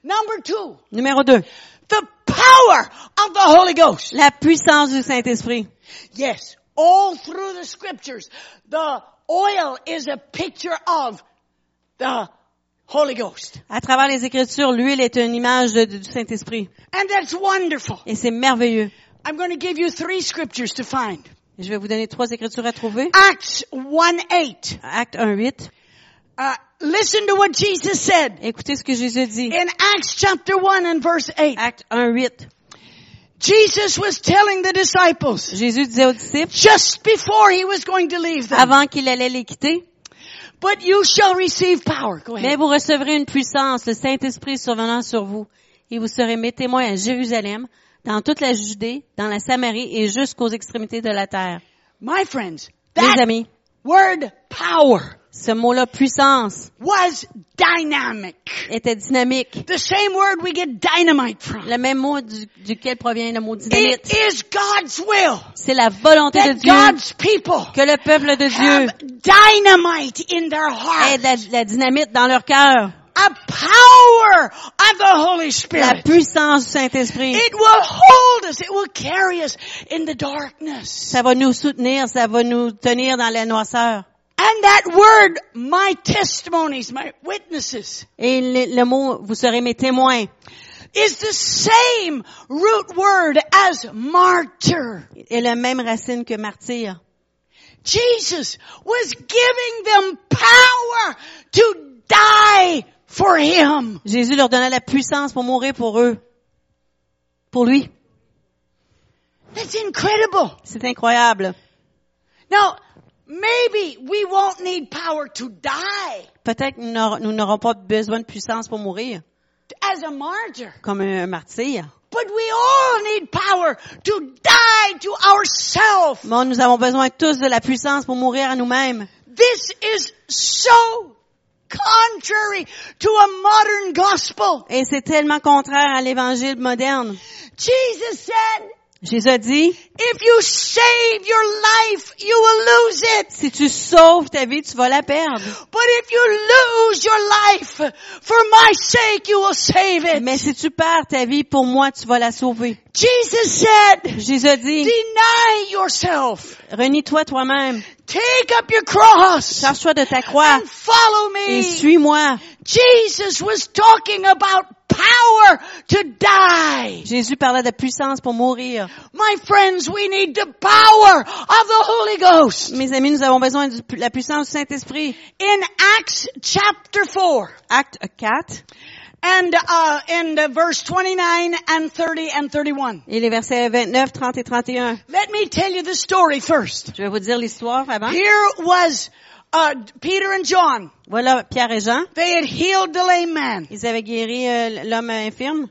[SPEAKER 1] Number two,
[SPEAKER 2] Numéro 2.
[SPEAKER 1] The power of the Holy Ghost.
[SPEAKER 2] La puissance du Saint-Esprit.
[SPEAKER 1] Yes, all through the scriptures, the oil is a picture of the Holy Ghost.
[SPEAKER 2] À travers les Écritures, l'huile est une image de- du Saint-Esprit.
[SPEAKER 1] And that's wonderful.
[SPEAKER 2] Et c'est merveilleux.
[SPEAKER 1] I'm going to give you three scriptures to find.
[SPEAKER 2] Je vais vous donner trois Écritures à trouver.
[SPEAKER 1] Acts 1-8.
[SPEAKER 2] Acte 1, 8.
[SPEAKER 1] Uh, listen to what Jesus said
[SPEAKER 2] Écoutez ce que Jésus dit.
[SPEAKER 1] in Acts chapter 1 and verse 8.
[SPEAKER 2] Acte 1, 8.
[SPEAKER 1] Jesus was telling the disciples
[SPEAKER 2] Jésus disait aux disciples,
[SPEAKER 1] just before he was going to leave them,
[SPEAKER 2] avant qu'il allait les quitter,
[SPEAKER 1] but you shall receive power. Go
[SPEAKER 2] mais
[SPEAKER 1] ahead.
[SPEAKER 2] vous recevrez une puissance, le Saint-Esprit survenant sur vous, et vous serez mes témoins à Jérusalem, dans toute la Judée, dans la Samarie et jusqu'aux extrémités de la terre.
[SPEAKER 1] My friends,
[SPEAKER 2] Mes
[SPEAKER 1] that
[SPEAKER 2] amis,
[SPEAKER 1] word power
[SPEAKER 2] ce mot-là, puissance,
[SPEAKER 1] was dynamic.
[SPEAKER 2] était dynamique.
[SPEAKER 1] The same word we get dynamite from.
[SPEAKER 2] Le même mot du- duquel provient le mot dynamite.
[SPEAKER 1] It is God's will
[SPEAKER 2] C'est la volonté de
[SPEAKER 1] that
[SPEAKER 2] Dieu
[SPEAKER 1] God's people
[SPEAKER 2] que le peuple de Dieu
[SPEAKER 1] have dynamite in their
[SPEAKER 2] ait
[SPEAKER 1] heart.
[SPEAKER 2] de la, la dynamite dans leur cœur.
[SPEAKER 1] A power of the Holy
[SPEAKER 2] La
[SPEAKER 1] Spirit.
[SPEAKER 2] puissance du Saint-Esprit.
[SPEAKER 1] It will hold us. It will carry us in the darkness.
[SPEAKER 2] Ça va nous soutenir, ça va nous tenir dans la noirceur.
[SPEAKER 1] And that word, my testimonies, my witnesses,
[SPEAKER 2] Et le, le mot, vous serez mes témoins,
[SPEAKER 1] is the same root word as martyr.
[SPEAKER 2] est la même racine que martyr.
[SPEAKER 1] Jesus was giving them power to die for Him.
[SPEAKER 2] Jésus leur donna la puissance pour mourir pour eux. Pour lui.
[SPEAKER 1] That's incredible.
[SPEAKER 2] C'est incroyable.
[SPEAKER 1] Now, maybe we won't need power to die
[SPEAKER 2] Peut-être que nous n'aurons- pas besoin de puissance pour mourir,
[SPEAKER 1] as a martyr,
[SPEAKER 2] comme un, un martyr.
[SPEAKER 1] but we all need power to die to ourselves.
[SPEAKER 2] Mais nous avons besoin tous de la puissance pour mourir à nous-mêmes.
[SPEAKER 1] This is so contrary to a modern gospel.
[SPEAKER 2] Et c'est tellement contraire à l'évangile moderne.
[SPEAKER 1] Jesus said,
[SPEAKER 2] Jésus a dit,
[SPEAKER 1] if you save your life, you will lose it.
[SPEAKER 2] si tu sauves ta vie, tu vas la perdre.
[SPEAKER 1] But if you lose your life, for my sake, you will save it.
[SPEAKER 2] Mais si tu perds ta vie, pour moi, tu vas la sauver.
[SPEAKER 1] Jesus said,
[SPEAKER 2] Jésus a dit,
[SPEAKER 1] deny yourself.
[SPEAKER 2] renie-toi toi-même.
[SPEAKER 1] Take up your cross
[SPEAKER 2] Charge-toi de ta croix
[SPEAKER 1] and follow
[SPEAKER 2] et
[SPEAKER 1] me.
[SPEAKER 2] suis-moi.
[SPEAKER 1] Jesus was talking about power to die.
[SPEAKER 2] Jésus parlait de puissance pour mourir.
[SPEAKER 1] My friends, we need the power of the Holy Ghost.
[SPEAKER 2] Mes amis, nous avons besoin de la puissance du Saint-Esprit.
[SPEAKER 1] In Acts chapter 4
[SPEAKER 2] Acte 4
[SPEAKER 1] and uh, in the verse 29 and 30 and 31.
[SPEAKER 2] et les versets 29, 30 et 31.
[SPEAKER 1] Let me tell you the story first.
[SPEAKER 2] Je vais vous dire l'histoire avant.
[SPEAKER 1] Here was uh, Peter and John.
[SPEAKER 2] Voilà Pierre et Jean.
[SPEAKER 1] They had healed the lame man.
[SPEAKER 2] Ils avaient guéri euh, l'homme infirme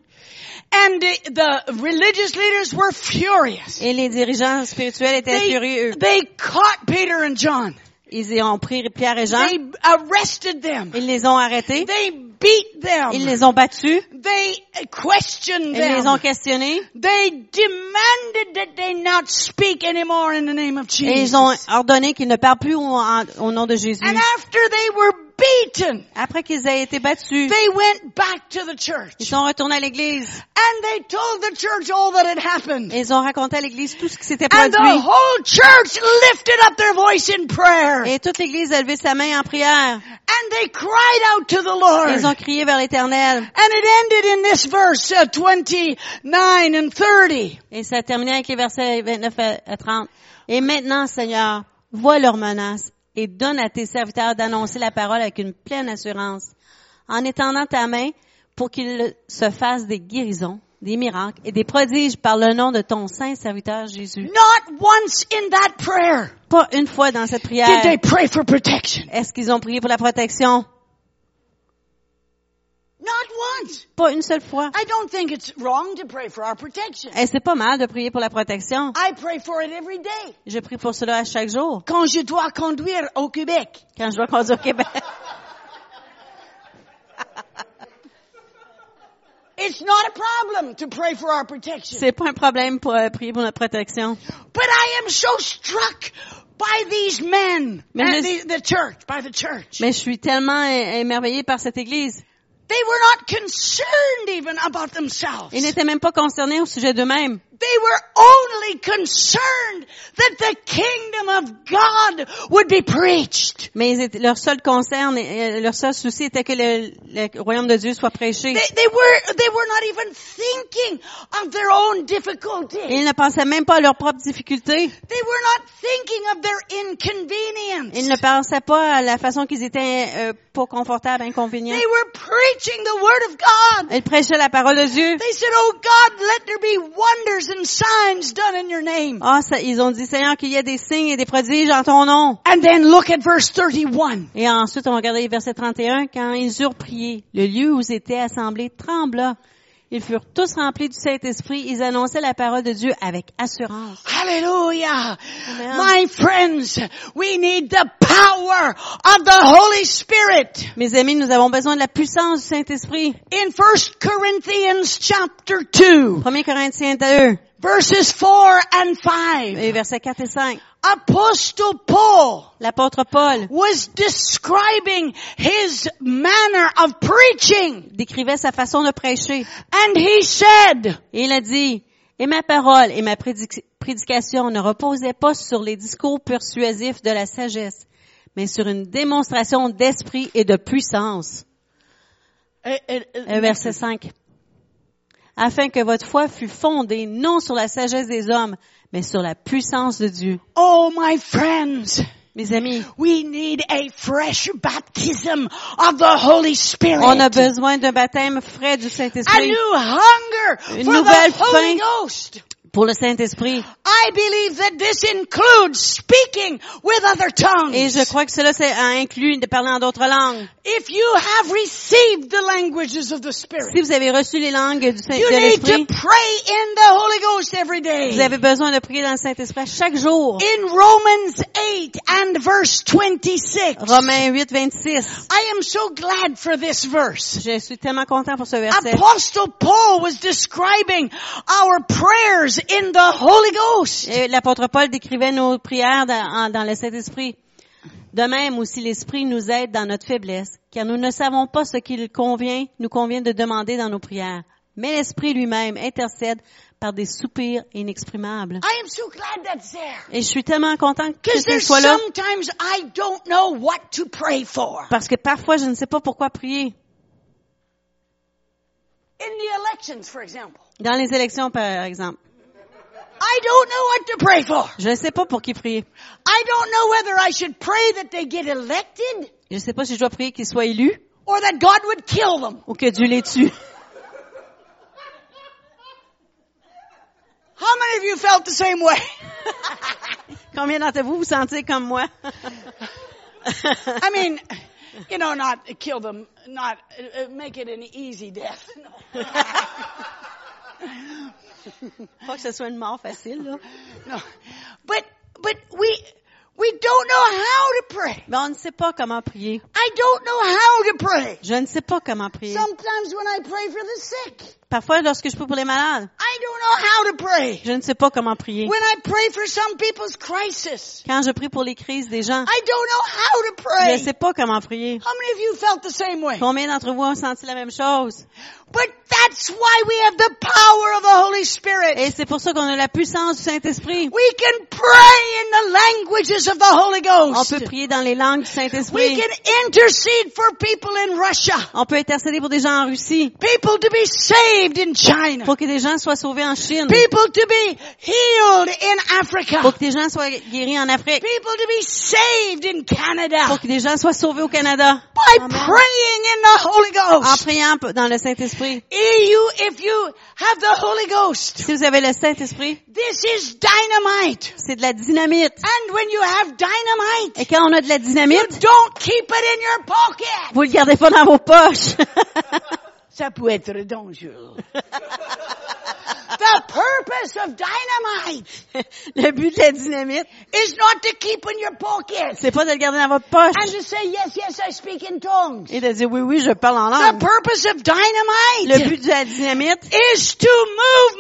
[SPEAKER 1] And the, the religious leaders were furious.
[SPEAKER 2] et les dirigeants spirituels étaient
[SPEAKER 1] They,
[SPEAKER 2] furieux.
[SPEAKER 1] they caught Peter and John.
[SPEAKER 2] Ils ont pris Pierre et Jean.
[SPEAKER 1] They arrested them.
[SPEAKER 2] Ils les ont arrêtés.
[SPEAKER 1] They beat them.
[SPEAKER 2] Ils les ont battus.
[SPEAKER 1] They questioned
[SPEAKER 2] Ils les ont questionnés.
[SPEAKER 1] They demanded that they not speak anymore in the name of
[SPEAKER 2] Et ils ont ordonné qu'ils ne parlent plus au, nom de Jésus.
[SPEAKER 1] And after they were beaten,
[SPEAKER 2] Après qu'ils aient été battus,
[SPEAKER 1] they went back to the church.
[SPEAKER 2] ils sont retournés à l'église.
[SPEAKER 1] And they told the church all that had happened.
[SPEAKER 2] Et ils ont raconté à l'église tout ce qui s'était
[SPEAKER 1] And the
[SPEAKER 2] produit.
[SPEAKER 1] whole church lifted up their voice in prayer.
[SPEAKER 2] Et toute l'église a levé sa main en prière.
[SPEAKER 1] And they cried out to the Lord.
[SPEAKER 2] Et ils ont crié vers l'éternel.
[SPEAKER 1] And it ended in this verse uh, 29 and 30.
[SPEAKER 2] Et ça a terminé avec les versets 29 à à 30. Et maintenant, Seigneur, vois leurs menaces et donne à tes serviteurs d'annoncer la parole avec une pleine assurance, en étendant ta main pour qu'ils se fassent des guérisons, des miracles et des prodiges par le nom de ton saint serviteur Jésus.
[SPEAKER 1] Not once in that prayer
[SPEAKER 2] Pas une fois dans cette
[SPEAKER 1] did
[SPEAKER 2] prière
[SPEAKER 1] they pray for protection.
[SPEAKER 2] est-ce qu'ils ont prié pour la protection?
[SPEAKER 1] Not once.
[SPEAKER 2] Pas une seule fois.
[SPEAKER 1] I don't think it's wrong to pray for our protection.
[SPEAKER 2] Et c'est pas mal de prier pour la protection.
[SPEAKER 1] I pray for it every day.
[SPEAKER 2] Je prie pour cela à chaque jour.
[SPEAKER 1] Quand je dois conduire au Québec.
[SPEAKER 2] Quand je dois conduire au Québec.
[SPEAKER 1] It's not a problem to pray for our protection.
[SPEAKER 2] C'est pas un problème pour euh, prier pour notre protection.
[SPEAKER 1] But I am so struck by these men,
[SPEAKER 2] Mais
[SPEAKER 1] the, the church, by the church.
[SPEAKER 2] Mais je suis tellement é- émerveillée par cette église.
[SPEAKER 1] They were not concerned even about themselves.
[SPEAKER 2] Ils n'étaient même pas concernés au sujet d'eux-mêmes.
[SPEAKER 1] They were only concerned that the kingdom of God would be preached.
[SPEAKER 2] Mais leur seul concern, leur seul souci était que le, le royaume de Dieu soit prêché.
[SPEAKER 1] They, they were they were not even thinking of their own
[SPEAKER 2] Et
[SPEAKER 1] difficulty.
[SPEAKER 2] ils ne pensaient même pas à leurs propres difficultés.
[SPEAKER 1] They were not thinking of their inconvenience.
[SPEAKER 2] Ils ne pensaient pas à la façon qu'ils étaient euh, pas confortables, inconvénients.
[SPEAKER 1] They were preaching the word of God.
[SPEAKER 2] Ils prêchaient la parole de Dieu.
[SPEAKER 1] They said, "Oh God, let there be wonders and signs done in your name."
[SPEAKER 2] Ah, ça- ils ont dit, Seigneur, qu'il y ait des signes et des prodiges en ton nom.
[SPEAKER 1] And then look at verse 31.
[SPEAKER 2] Et ensuite, on va regarder verset 31. Quand ils eurent prié, le lieu où ils étaient assemblés trembla. Ils furent tous remplis du Saint-Esprit. Ils annonçaient la parole de Dieu avec assurance.
[SPEAKER 1] Hallelujah.
[SPEAKER 2] Amen.
[SPEAKER 1] My friends, we need the power of the Holy Spirit.
[SPEAKER 2] Mes amis, nous avons besoin de la puissance du Saint-Esprit.
[SPEAKER 1] In 1 Corinthians chapter 2,
[SPEAKER 2] 1 Corinthiens 2,
[SPEAKER 1] verses 4 and 5,
[SPEAKER 2] et versets 4 et 5.
[SPEAKER 1] Apostle Paul
[SPEAKER 2] L'apôtre Paul
[SPEAKER 1] was describing his manner of preaching.
[SPEAKER 2] décrivait sa façon de prêcher.
[SPEAKER 1] And he said,
[SPEAKER 2] Et il a dit, et ma parole et ma prédic- prédication ne reposaient pas sur les discours persuasifs de la sagesse, mais sur une démonstration d'esprit et de puissance. Euh, Verset 5. Afin que votre foi fût fondée non sur la sagesse des hommes, mais sur la puissance de Dieu.
[SPEAKER 1] oh my friends,
[SPEAKER 2] Mes amis,
[SPEAKER 1] we need a fresh baptism of the Holy Spirit.
[SPEAKER 2] on a besoin d'un baptême frais du Saint-Esprit
[SPEAKER 1] new hunger
[SPEAKER 2] Une
[SPEAKER 1] for
[SPEAKER 2] nouvelle
[SPEAKER 1] the Holy
[SPEAKER 2] faim. Pour le Saint-Esprit.
[SPEAKER 1] I believe that this includes speaking with other tongues.
[SPEAKER 2] Et je crois que cela inclut de parler en d'autres langues.
[SPEAKER 1] if you have received the languages of the
[SPEAKER 2] Si
[SPEAKER 1] Spirit,
[SPEAKER 2] vous avez reçu les langues du Saint-
[SPEAKER 1] you
[SPEAKER 2] de
[SPEAKER 1] need to
[SPEAKER 2] l'Esprit,
[SPEAKER 1] pray in the Holy Ghost every day.
[SPEAKER 2] vous avez besoin de prier dans le Saint-Esprit chaque jour.
[SPEAKER 1] In Romans 8 and verse 26,
[SPEAKER 2] Romains 8, 26.
[SPEAKER 1] I am so glad for this verse.
[SPEAKER 2] Je suis tellement content pour ce verset.
[SPEAKER 1] Apostle Paul was describing our prayers in the Holy Ghost.
[SPEAKER 2] Et L'apôtre Paul décrivait nos prières dans, le Saint-Esprit. De même aussi l'Esprit nous aide dans notre faiblesse, car nous ne savons pas ce qu'il convient, nous convient de demander dans nos prières. Mais l'Esprit lui-même intercède par des soupirs inexprimables.
[SPEAKER 1] I am so glad that's there.
[SPEAKER 2] Et je suis tellement content que ce soit là,
[SPEAKER 1] sometimes I don't know what to pray for.
[SPEAKER 2] parce que parfois je ne sais pas pourquoi prier.
[SPEAKER 1] In the elections, for example.
[SPEAKER 2] Dans les élections, par exemple.
[SPEAKER 1] I don't know what to pray for.
[SPEAKER 2] Je ne sais pas pour qui prier.
[SPEAKER 1] I don't know whether I should pray that they get elected
[SPEAKER 2] Je ne sais pas si je dois prier qu'ils soient élus
[SPEAKER 1] or that God would kill them.
[SPEAKER 2] ou que Dieu les tue.
[SPEAKER 1] How many of you felt the same way?
[SPEAKER 2] Combien d'entre vous vous sentez comme moi?
[SPEAKER 1] I mean, you know, not kill them, not uh, uh, make it an easy death.
[SPEAKER 2] Pas que ce soit une mort facile, là.
[SPEAKER 1] no. But, but we, we don't know how to pray.
[SPEAKER 2] Mais on ne sait pas comment prier.
[SPEAKER 1] I don't know how to pray.
[SPEAKER 2] Je ne sais pas comment prier.
[SPEAKER 1] Sometimes when I pray for the sick,
[SPEAKER 2] Parfois, lorsque je prie pour les malades,
[SPEAKER 1] I don't know how to pray.
[SPEAKER 2] je ne sais pas comment prier.
[SPEAKER 1] When I pray for some people's crisis,
[SPEAKER 2] Quand je prie pour les crises des gens,
[SPEAKER 1] I don't know how to
[SPEAKER 2] je
[SPEAKER 1] pray.
[SPEAKER 2] ne sais pas comment prier.
[SPEAKER 1] How many of you felt the same way?
[SPEAKER 2] Combien d'entre vous ont senti la même chose?
[SPEAKER 1] But that's why we have the power of the Holy Spirit.
[SPEAKER 2] Et c'est pour ça qu'on a la puissance du Saint-Esprit.
[SPEAKER 1] We can pray in the languages of the Holy
[SPEAKER 2] On
[SPEAKER 1] Ghost.
[SPEAKER 2] peut prier dans les langues du
[SPEAKER 1] We
[SPEAKER 2] Saint-Esprit.
[SPEAKER 1] can intercede for people in Russia,
[SPEAKER 2] On peut intercéder pour des gens en Russie,
[SPEAKER 1] people to be saved in China,
[SPEAKER 2] pour que des gens soient sauvés en Chine,
[SPEAKER 1] people to be healed in Africa,
[SPEAKER 2] pour que des gens soient guéris en Afrique,
[SPEAKER 1] people to be saved in Canada
[SPEAKER 2] pour que des gens soient sauvés au Canada.
[SPEAKER 1] by
[SPEAKER 2] Amen.
[SPEAKER 1] praying in the Holy
[SPEAKER 2] En
[SPEAKER 1] Ghost.
[SPEAKER 2] priant dans le Saint-Esprit.
[SPEAKER 1] If you, you have the Holy Ghost,
[SPEAKER 2] Si vous avez le Saint-Esprit,
[SPEAKER 1] this is dynamite.
[SPEAKER 2] c'est de la dynamite.
[SPEAKER 1] And when you have dynamite,
[SPEAKER 2] Et quand on a de la
[SPEAKER 1] you
[SPEAKER 2] dynamite,
[SPEAKER 1] don't keep it in your pocket.
[SPEAKER 2] vous le gardez pas dans vos poches.
[SPEAKER 1] Ça peut être dangereux. the purpose of dynamite
[SPEAKER 2] Le but de la dynamite,
[SPEAKER 1] is not to keep in your pocket
[SPEAKER 2] c'est pas de le garder dans votre poche
[SPEAKER 1] and to say, yes, yes, I speak in tongues.
[SPEAKER 2] et de dire oui, oui, je parle en
[SPEAKER 1] The
[SPEAKER 2] langue.
[SPEAKER 1] purpose of
[SPEAKER 2] Le
[SPEAKER 1] dynamite
[SPEAKER 2] but de la dynamite
[SPEAKER 1] is to move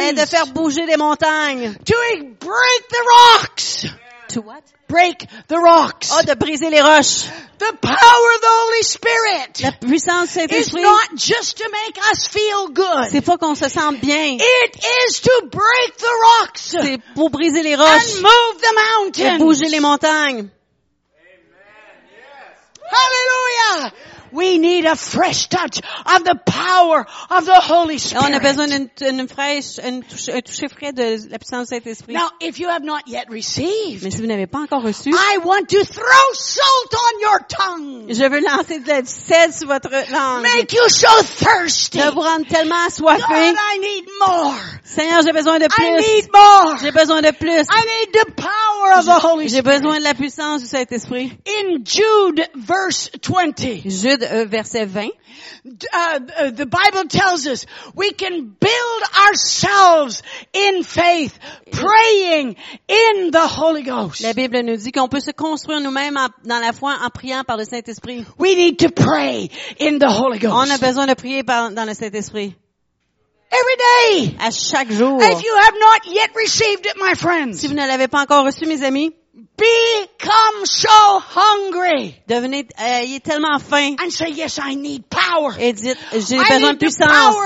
[SPEAKER 2] est de
[SPEAKER 1] mountains,
[SPEAKER 2] faire bouger des montagnes.
[SPEAKER 1] to break the rocks.
[SPEAKER 2] To what?
[SPEAKER 1] Break the rocks.
[SPEAKER 2] Oh, de briser les roches.
[SPEAKER 1] The power of the Holy Spirit
[SPEAKER 2] La puissance du
[SPEAKER 1] is
[SPEAKER 2] Saint-Esprit,
[SPEAKER 1] not just to make us feel good.
[SPEAKER 2] c'est pas qu'on se sente bien.
[SPEAKER 1] It is to break the rocks
[SPEAKER 2] C'est pour briser les roches
[SPEAKER 1] move the
[SPEAKER 2] et
[SPEAKER 1] mountains.
[SPEAKER 2] bouger les montagnes.
[SPEAKER 1] Hallelujah. We need a fresh touch of the power of the Holy
[SPEAKER 2] Et on a
[SPEAKER 1] Spirit.
[SPEAKER 2] besoin d'une une fraîche, une touche, un toucher frais de la puissance du Saint-Esprit.
[SPEAKER 1] Now, if you have not yet received,
[SPEAKER 2] Mais si vous n'avez pas encore reçu,
[SPEAKER 1] I want to throw salt on your tongue.
[SPEAKER 2] je veux lancer de la- sel sur votre langue.
[SPEAKER 1] Make you so thirsty.
[SPEAKER 2] De vous rendre tellement
[SPEAKER 1] God,
[SPEAKER 2] assoiffé.
[SPEAKER 1] I need more.
[SPEAKER 2] Seigneur, j'ai besoin de
[SPEAKER 1] I
[SPEAKER 2] plus.
[SPEAKER 1] need more.
[SPEAKER 2] J'ai besoin de plus.
[SPEAKER 1] I need the power of the Holy
[SPEAKER 2] J'ai
[SPEAKER 1] Spirit.
[SPEAKER 2] besoin de la puissance du Saint-Esprit.
[SPEAKER 1] In Jude verse 20,
[SPEAKER 2] Jude, euh, verset 20.
[SPEAKER 1] uh, uh, the Bible tells us we can build ourselves in faith, praying in the Holy Ghost.
[SPEAKER 2] La Bible nous dit qu'on peut se construire nous-mêmes dans la foi en priant par le Saint-Esprit.
[SPEAKER 1] We need to pray in the Holy
[SPEAKER 2] On a
[SPEAKER 1] Ghost.
[SPEAKER 2] besoin de prier par- dans le Saint-Esprit.
[SPEAKER 1] Every day.
[SPEAKER 2] À chaque jour.
[SPEAKER 1] If you have not yet received it, my friends,
[SPEAKER 2] Si vous ne l'avez pas encore reçu, mes amis,
[SPEAKER 1] become so hungry
[SPEAKER 2] devenez, euh, ayez tellement faim
[SPEAKER 1] and say, yes, I need power.
[SPEAKER 2] et dites, j'ai besoin de puissance.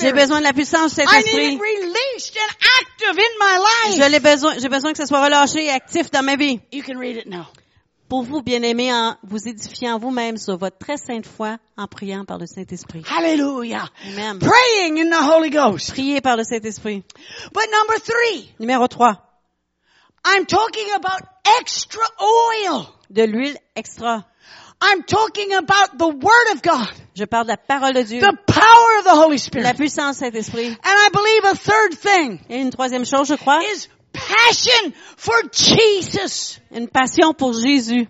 [SPEAKER 2] J'ai besoin de la puissance du
[SPEAKER 1] I need
[SPEAKER 2] Saint-Esprit.
[SPEAKER 1] it released and active in my
[SPEAKER 2] Je
[SPEAKER 1] life.
[SPEAKER 2] l'ai besoin, j'ai besoin que ça soit relâché et actif dans ma vie.
[SPEAKER 1] You can read it now.
[SPEAKER 2] Pour vous, bien-aimés, en vous édifiant vous-même sur votre très sainte foi en priant par le Saint-Esprit.
[SPEAKER 1] Hallelujah.
[SPEAKER 2] Amen.
[SPEAKER 1] Praying in the Holy Ghost.
[SPEAKER 2] Priez par le Saint-Esprit.
[SPEAKER 1] But number three,
[SPEAKER 2] Numéro 3.
[SPEAKER 1] I'm talking about extra oil.
[SPEAKER 2] De l'huile extra.
[SPEAKER 1] I'm talking about the Word of God,
[SPEAKER 2] Je parle de la parole de Dieu.
[SPEAKER 1] the power of the Holy
[SPEAKER 2] La
[SPEAKER 1] Spirit.
[SPEAKER 2] puissance du Saint-Esprit.
[SPEAKER 1] And I believe a third thing
[SPEAKER 2] Et une troisième chose, je crois,
[SPEAKER 1] is passion for Jesus.
[SPEAKER 2] une passion pour Jésus.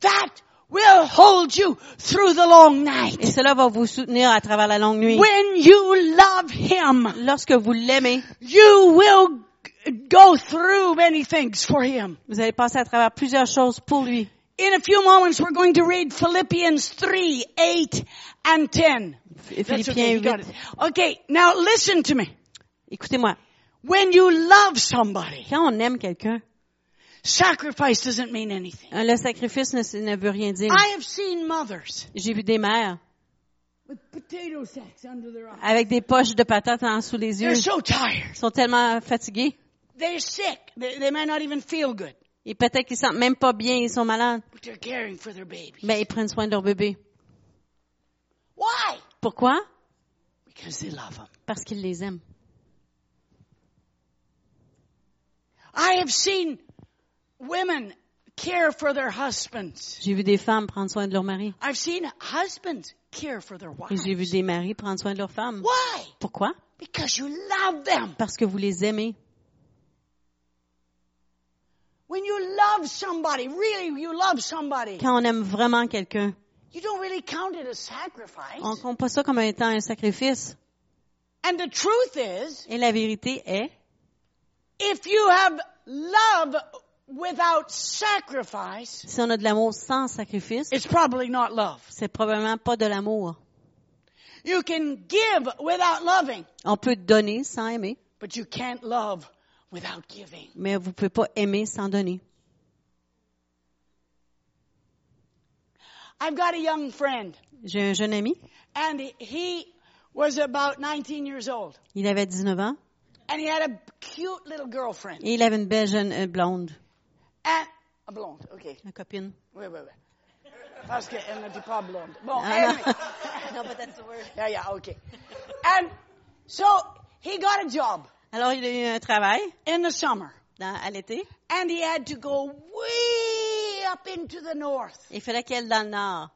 [SPEAKER 1] That will hold you through the long night.
[SPEAKER 2] Et cela va vous soutenir à travers la longue nuit.
[SPEAKER 1] When you love Him,
[SPEAKER 2] Lorsque vous l'aimez,
[SPEAKER 1] you will go through many things for Him.
[SPEAKER 2] vous allez passer à travers plusieurs choses pour lui.
[SPEAKER 1] In a few moments, we're going to read Philippians 3, 8, and 10. That's okay,
[SPEAKER 2] Philippiens
[SPEAKER 1] got
[SPEAKER 2] 8.
[SPEAKER 1] it. Okay, now listen to me.
[SPEAKER 2] Écoutez-moi.
[SPEAKER 1] When you love somebody,
[SPEAKER 2] Quand on aime quelqu'un,
[SPEAKER 1] sacrifice doesn't mean anything.
[SPEAKER 2] le sacrifice ne, ne veut rien dire.
[SPEAKER 1] I have seen mothers
[SPEAKER 2] J'ai vu des mères
[SPEAKER 1] with potato sacks under their eyes.
[SPEAKER 2] avec des poches de patates en dessous les yeux.
[SPEAKER 1] They're so tired.
[SPEAKER 2] Ils sont tellement fatigués.
[SPEAKER 1] They're sick. They, they may not even feel good,
[SPEAKER 2] Et peut-être qu'ils sentent même pas bien, ils sont malades.
[SPEAKER 1] but they're caring for their.
[SPEAKER 2] Mais ils prennent soin de leur bébé.
[SPEAKER 1] Why?
[SPEAKER 2] Pourquoi?
[SPEAKER 1] Because they love them.
[SPEAKER 2] Parce qu'ils les aiment.
[SPEAKER 1] I have seen women care for their husbands.
[SPEAKER 2] J'ai vu des femmes prendre soin de leur mari.
[SPEAKER 1] I've seen husbands care for their
[SPEAKER 2] Et j'ai vu
[SPEAKER 1] wives.
[SPEAKER 2] des maris prendre soin de leurs femmes.
[SPEAKER 1] Why?
[SPEAKER 2] Pourquoi?
[SPEAKER 1] Because you love them.
[SPEAKER 2] Parce que vous les aimez.
[SPEAKER 1] When you love somebody, really you love somebody,
[SPEAKER 2] Quand on aime vraiment quelqu'un,
[SPEAKER 1] you don't really count it as sacrifice.
[SPEAKER 2] on compte pas ça comme étant un sacrifice.
[SPEAKER 1] And the truth is,
[SPEAKER 2] Et la vérité est,
[SPEAKER 1] if you have love without sacrifice,
[SPEAKER 2] si on a de l'amour sans sacrifice,
[SPEAKER 1] it's probably not love.
[SPEAKER 2] c'est probablement pas de l'amour.
[SPEAKER 1] You can give without loving,
[SPEAKER 2] On peut donner sans aimer,
[SPEAKER 1] but you can't love without giving.
[SPEAKER 2] mais vous pouvez pas aimer sans donner.
[SPEAKER 1] I've got a young friend,
[SPEAKER 2] J'ai un jeune ami,
[SPEAKER 1] and he was about 19 years old,
[SPEAKER 2] il avait 19 ans,
[SPEAKER 1] and he had a cute little girlfriend.
[SPEAKER 2] et il avait une belle jeune euh, blonde,
[SPEAKER 1] And, a blonde, okay.
[SPEAKER 2] une copine.
[SPEAKER 1] Oui, oui, oui. Parce qu'elle n'était pas blonde. Bon,
[SPEAKER 2] Ah,
[SPEAKER 1] anyway.
[SPEAKER 2] non, but that's the word.
[SPEAKER 1] yeah, yeah, okay. And so he got a job
[SPEAKER 2] Alors, il a eu un travail
[SPEAKER 1] in the summer,
[SPEAKER 2] dans, à l'été.
[SPEAKER 1] and he had to go way up into the north.
[SPEAKER 2] Il fallait qu'elle aille dans le nord.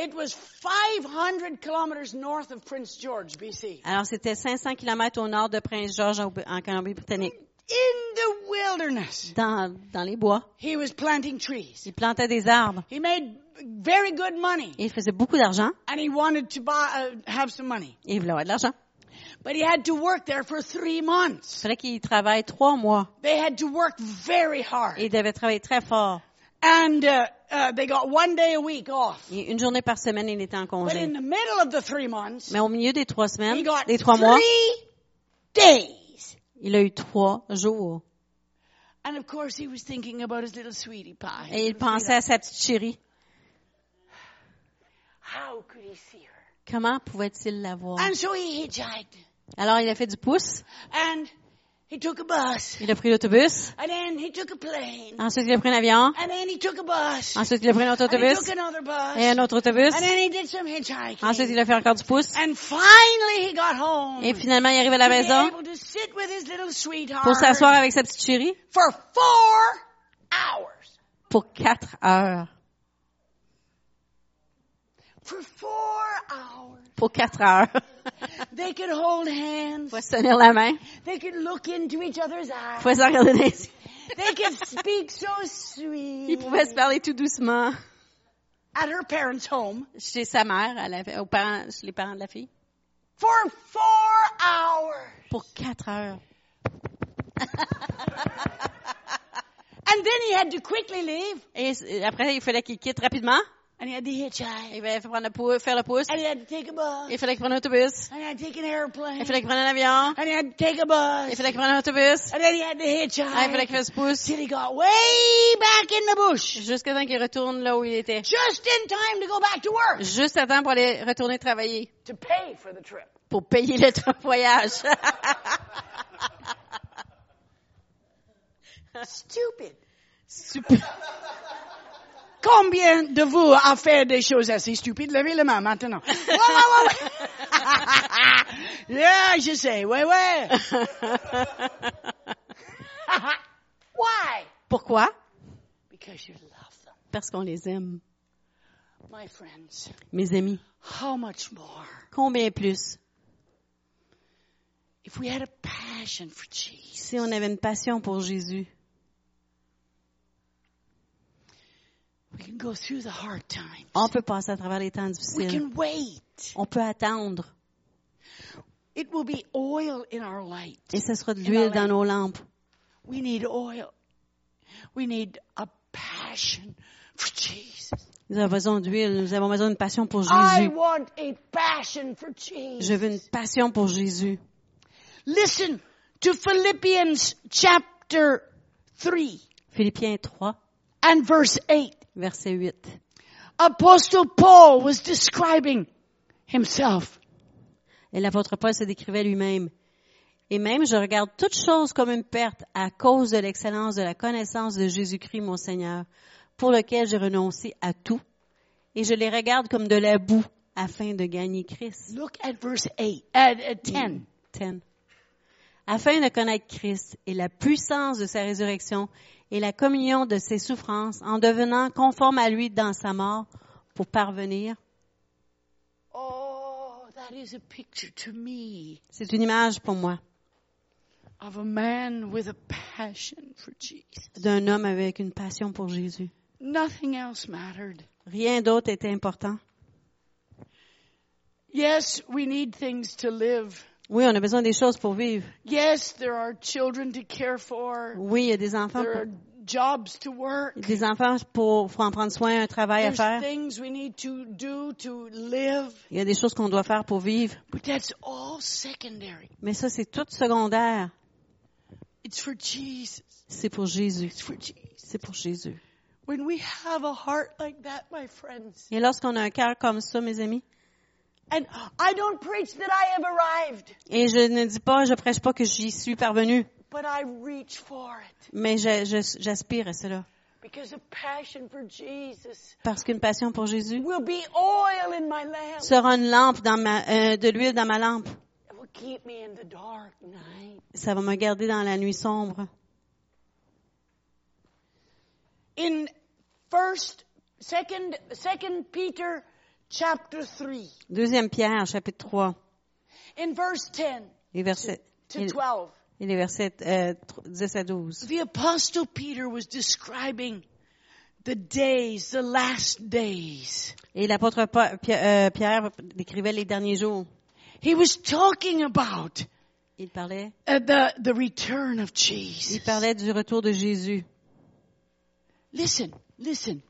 [SPEAKER 1] It was 500 kilometers north of Prince George, BC.
[SPEAKER 2] Alors, c'était 500 kilomètres au nord de Prince George en en Colombie-Britannique.
[SPEAKER 1] In the wilderness,
[SPEAKER 2] dans, dans les bois.
[SPEAKER 1] he was planting trees.
[SPEAKER 2] Il plantait des arbres.
[SPEAKER 1] He made very good money
[SPEAKER 2] Et il faisait beaucoup d'argent.
[SPEAKER 1] and he wanted to buy, uh, have some money.
[SPEAKER 2] Et il voulait avoir de l'argent.
[SPEAKER 1] But he had to work there for three
[SPEAKER 2] Il
[SPEAKER 1] months.
[SPEAKER 2] fallait qu'il travaille trois mois.
[SPEAKER 1] They had to work very hard.
[SPEAKER 2] Il devait travailler très fort.
[SPEAKER 1] And uh, uh, they got one day a week off.
[SPEAKER 2] Et une journée par semaine, il était en
[SPEAKER 1] But
[SPEAKER 2] congé.
[SPEAKER 1] in the middle of the three months,
[SPEAKER 2] Mais au milieu des trois
[SPEAKER 1] he
[SPEAKER 2] semaines,
[SPEAKER 1] got
[SPEAKER 2] des trois mois,
[SPEAKER 1] three days.
[SPEAKER 2] il a eu trois jours.
[SPEAKER 1] And of course, he was thinking about his little sweetie pie.
[SPEAKER 2] Et il pensait à sa petite chérie.
[SPEAKER 1] How could he see her?
[SPEAKER 2] Comment pouvait-il la voir?
[SPEAKER 1] And so he hitchhiked.
[SPEAKER 2] Alors, il a fait du pouce.
[SPEAKER 1] And he took a bus.
[SPEAKER 2] Il a pris l'autobus.
[SPEAKER 1] And then he took a plane.
[SPEAKER 2] Ensuite, il a pris un avion.
[SPEAKER 1] And then he took a bus.
[SPEAKER 2] Ensuite, il a pris un autre
[SPEAKER 1] And he
[SPEAKER 2] autobus.
[SPEAKER 1] took another bus.
[SPEAKER 2] Et un autre autobus.
[SPEAKER 1] And then he did some hitchhiking.
[SPEAKER 2] Ensuite, il a fait encore du pouce.
[SPEAKER 1] And finally he got home.
[SPEAKER 2] Et finalement, il est arrivé à la maison
[SPEAKER 1] able to sit with his little sweetheart
[SPEAKER 2] pour s'asseoir avec sa petite chérie
[SPEAKER 1] for four hours.
[SPEAKER 2] pour quatre heures.
[SPEAKER 1] For four hours.
[SPEAKER 2] Pour quatre heures.
[SPEAKER 1] They could hold hands.
[SPEAKER 2] Faut se tenir la main.
[SPEAKER 1] They could look into each other's eyes.
[SPEAKER 2] Faut se regarder dans les yeux.
[SPEAKER 1] They could speak so sweet.
[SPEAKER 2] Il pouvait se parler tout doucement
[SPEAKER 1] At her parents' home
[SPEAKER 2] chez sa mère, à la- aux parents, chez les parents de la fille,
[SPEAKER 1] for four hours.
[SPEAKER 2] pour quatre heures.
[SPEAKER 1] And then he had to quickly leave.
[SPEAKER 2] Et après, il fallait qu'il quitte rapidement.
[SPEAKER 1] And he had to hitchhike.
[SPEAKER 2] Il fallait prendre le pou- faire le pouce.
[SPEAKER 1] And he had to take a bus.
[SPEAKER 2] Il fallait qu'il prenne un autobus.
[SPEAKER 1] And he had to take an airplane.
[SPEAKER 2] Prenne un avion.
[SPEAKER 1] And he had to take a bus.
[SPEAKER 2] Autobus.
[SPEAKER 1] And then he had to hitchhike.
[SPEAKER 2] du pouce.
[SPEAKER 1] Till he got way back in the bush.
[SPEAKER 2] Jusqu'à temps qu'il retourne là où il était.
[SPEAKER 1] Just in time to go back to work.
[SPEAKER 2] Juste à temps pour aller retourner travailler.
[SPEAKER 1] To pay for the trip.
[SPEAKER 2] Pour payer le voyage.
[SPEAKER 1] Stupid.
[SPEAKER 2] Super.
[SPEAKER 1] Combien de vous a fait des choses assez stupides? Levez les mains maintenant. Ouais, ouais, ouais, ouais. yeah, je sais. Ouais, ouais. Why?
[SPEAKER 2] Pourquoi?
[SPEAKER 1] Because you love them.
[SPEAKER 2] Parce qu'on les aime.
[SPEAKER 1] My friends,
[SPEAKER 2] Mes amis.
[SPEAKER 1] how much more?
[SPEAKER 2] Combien plus?
[SPEAKER 1] if we had a passion for Jesus?
[SPEAKER 2] Si on avait une passion pour Jésus,
[SPEAKER 1] We can go through the hard times.
[SPEAKER 2] On peut passer à travers les temps
[SPEAKER 1] We
[SPEAKER 2] difficiles.
[SPEAKER 1] can wait.
[SPEAKER 2] On peut attendre.
[SPEAKER 1] It will be oil in our light.
[SPEAKER 2] Et ce sera de l'huile dans nos lampes.
[SPEAKER 1] We need oil. We need a passion for Jesus.
[SPEAKER 2] Nous avons besoin d'huile. Nous avons besoin d'une passion pour
[SPEAKER 1] I
[SPEAKER 2] Jésus.
[SPEAKER 1] want a passion for Jesus.
[SPEAKER 2] Je veux une passion pour Jésus.
[SPEAKER 1] Listen to Philippians chapter 3
[SPEAKER 2] Philippiens 3,
[SPEAKER 1] and verse 8.
[SPEAKER 2] verset 8.
[SPEAKER 1] Apostle Paul was describing himself.
[SPEAKER 2] Et l'apôtre Paul se décrivait lui-même. Et même, je regarde toute chose comme une perte à cause de l'excellence de la connaissance de Jésus-Christ, mon Seigneur, pour lequel j'ai renoncé à tout. Et je les regarde comme de la boue afin de gagner Christ.
[SPEAKER 1] Look at verse 8, at, at 10.
[SPEAKER 2] 10. Afin de connaître Christ et la puissance de sa résurrection et la communion de ses souffrances en devenant conforme à lui dans sa mort pour parvenir.
[SPEAKER 1] Oh, that is a picture to me
[SPEAKER 2] C'est une image pour moi
[SPEAKER 1] of a man with a passion for Jesus.
[SPEAKER 2] d'un homme avec une passion pour Jésus.
[SPEAKER 1] Nothing else mattered.
[SPEAKER 2] Rien d'autre était important.
[SPEAKER 1] Yes, we need things to live.
[SPEAKER 2] Oui, on a besoin des choses pour vivre.
[SPEAKER 1] Yes, there are children to care for.
[SPEAKER 2] Oui, il y a des enfants
[SPEAKER 1] There
[SPEAKER 2] pour,
[SPEAKER 1] are jobs to work.
[SPEAKER 2] des enfants pour, faut en prendre soin, un travail à
[SPEAKER 1] There's
[SPEAKER 2] faire.
[SPEAKER 1] things we need to do to live.
[SPEAKER 2] Il y a des choses qu'on doit faire pour vivre.
[SPEAKER 1] But that's all secondary.
[SPEAKER 2] Mais ça, c'est tout secondaire.
[SPEAKER 1] It's for Jesus.
[SPEAKER 2] C'est pour Jésus.
[SPEAKER 1] It's for Jesus.
[SPEAKER 2] C'est pour Jésus.
[SPEAKER 1] When we have a heart like that, my friends,
[SPEAKER 2] Et lorsqu'on a un cœur comme ça, mes amis, et je ne dis pas, je prêche pas que j'y suis parvenu,
[SPEAKER 1] but I reach for it
[SPEAKER 2] mais j'aspire à cela.
[SPEAKER 1] because a passion for Jesus
[SPEAKER 2] Parce qu'une passion pour Jésus
[SPEAKER 1] will be oil in my lamp.
[SPEAKER 2] sera une lampe dans ma, euh, de l'huile dans ma lampe.
[SPEAKER 1] It will keep me in the dark night.
[SPEAKER 2] Ça va me garder dans la nuit sombre.
[SPEAKER 1] In first, second, second Peter chapter 3,
[SPEAKER 2] Deuxième Pierre, chapitre 3,
[SPEAKER 1] in verse 10
[SPEAKER 2] et verset,
[SPEAKER 1] to
[SPEAKER 2] et,
[SPEAKER 1] 12,
[SPEAKER 2] Et les versets euh, 10 à 12.
[SPEAKER 1] The apostle Peter was describing the days, the last days.
[SPEAKER 2] Et l'apôtre euh, Pierre décrivait les derniers jours.
[SPEAKER 1] He was talking about
[SPEAKER 2] Il parlait,
[SPEAKER 1] uh, the, the return of
[SPEAKER 2] il
[SPEAKER 1] Jesus.
[SPEAKER 2] parlait du retour de Jésus.
[SPEAKER 1] Listen, listen.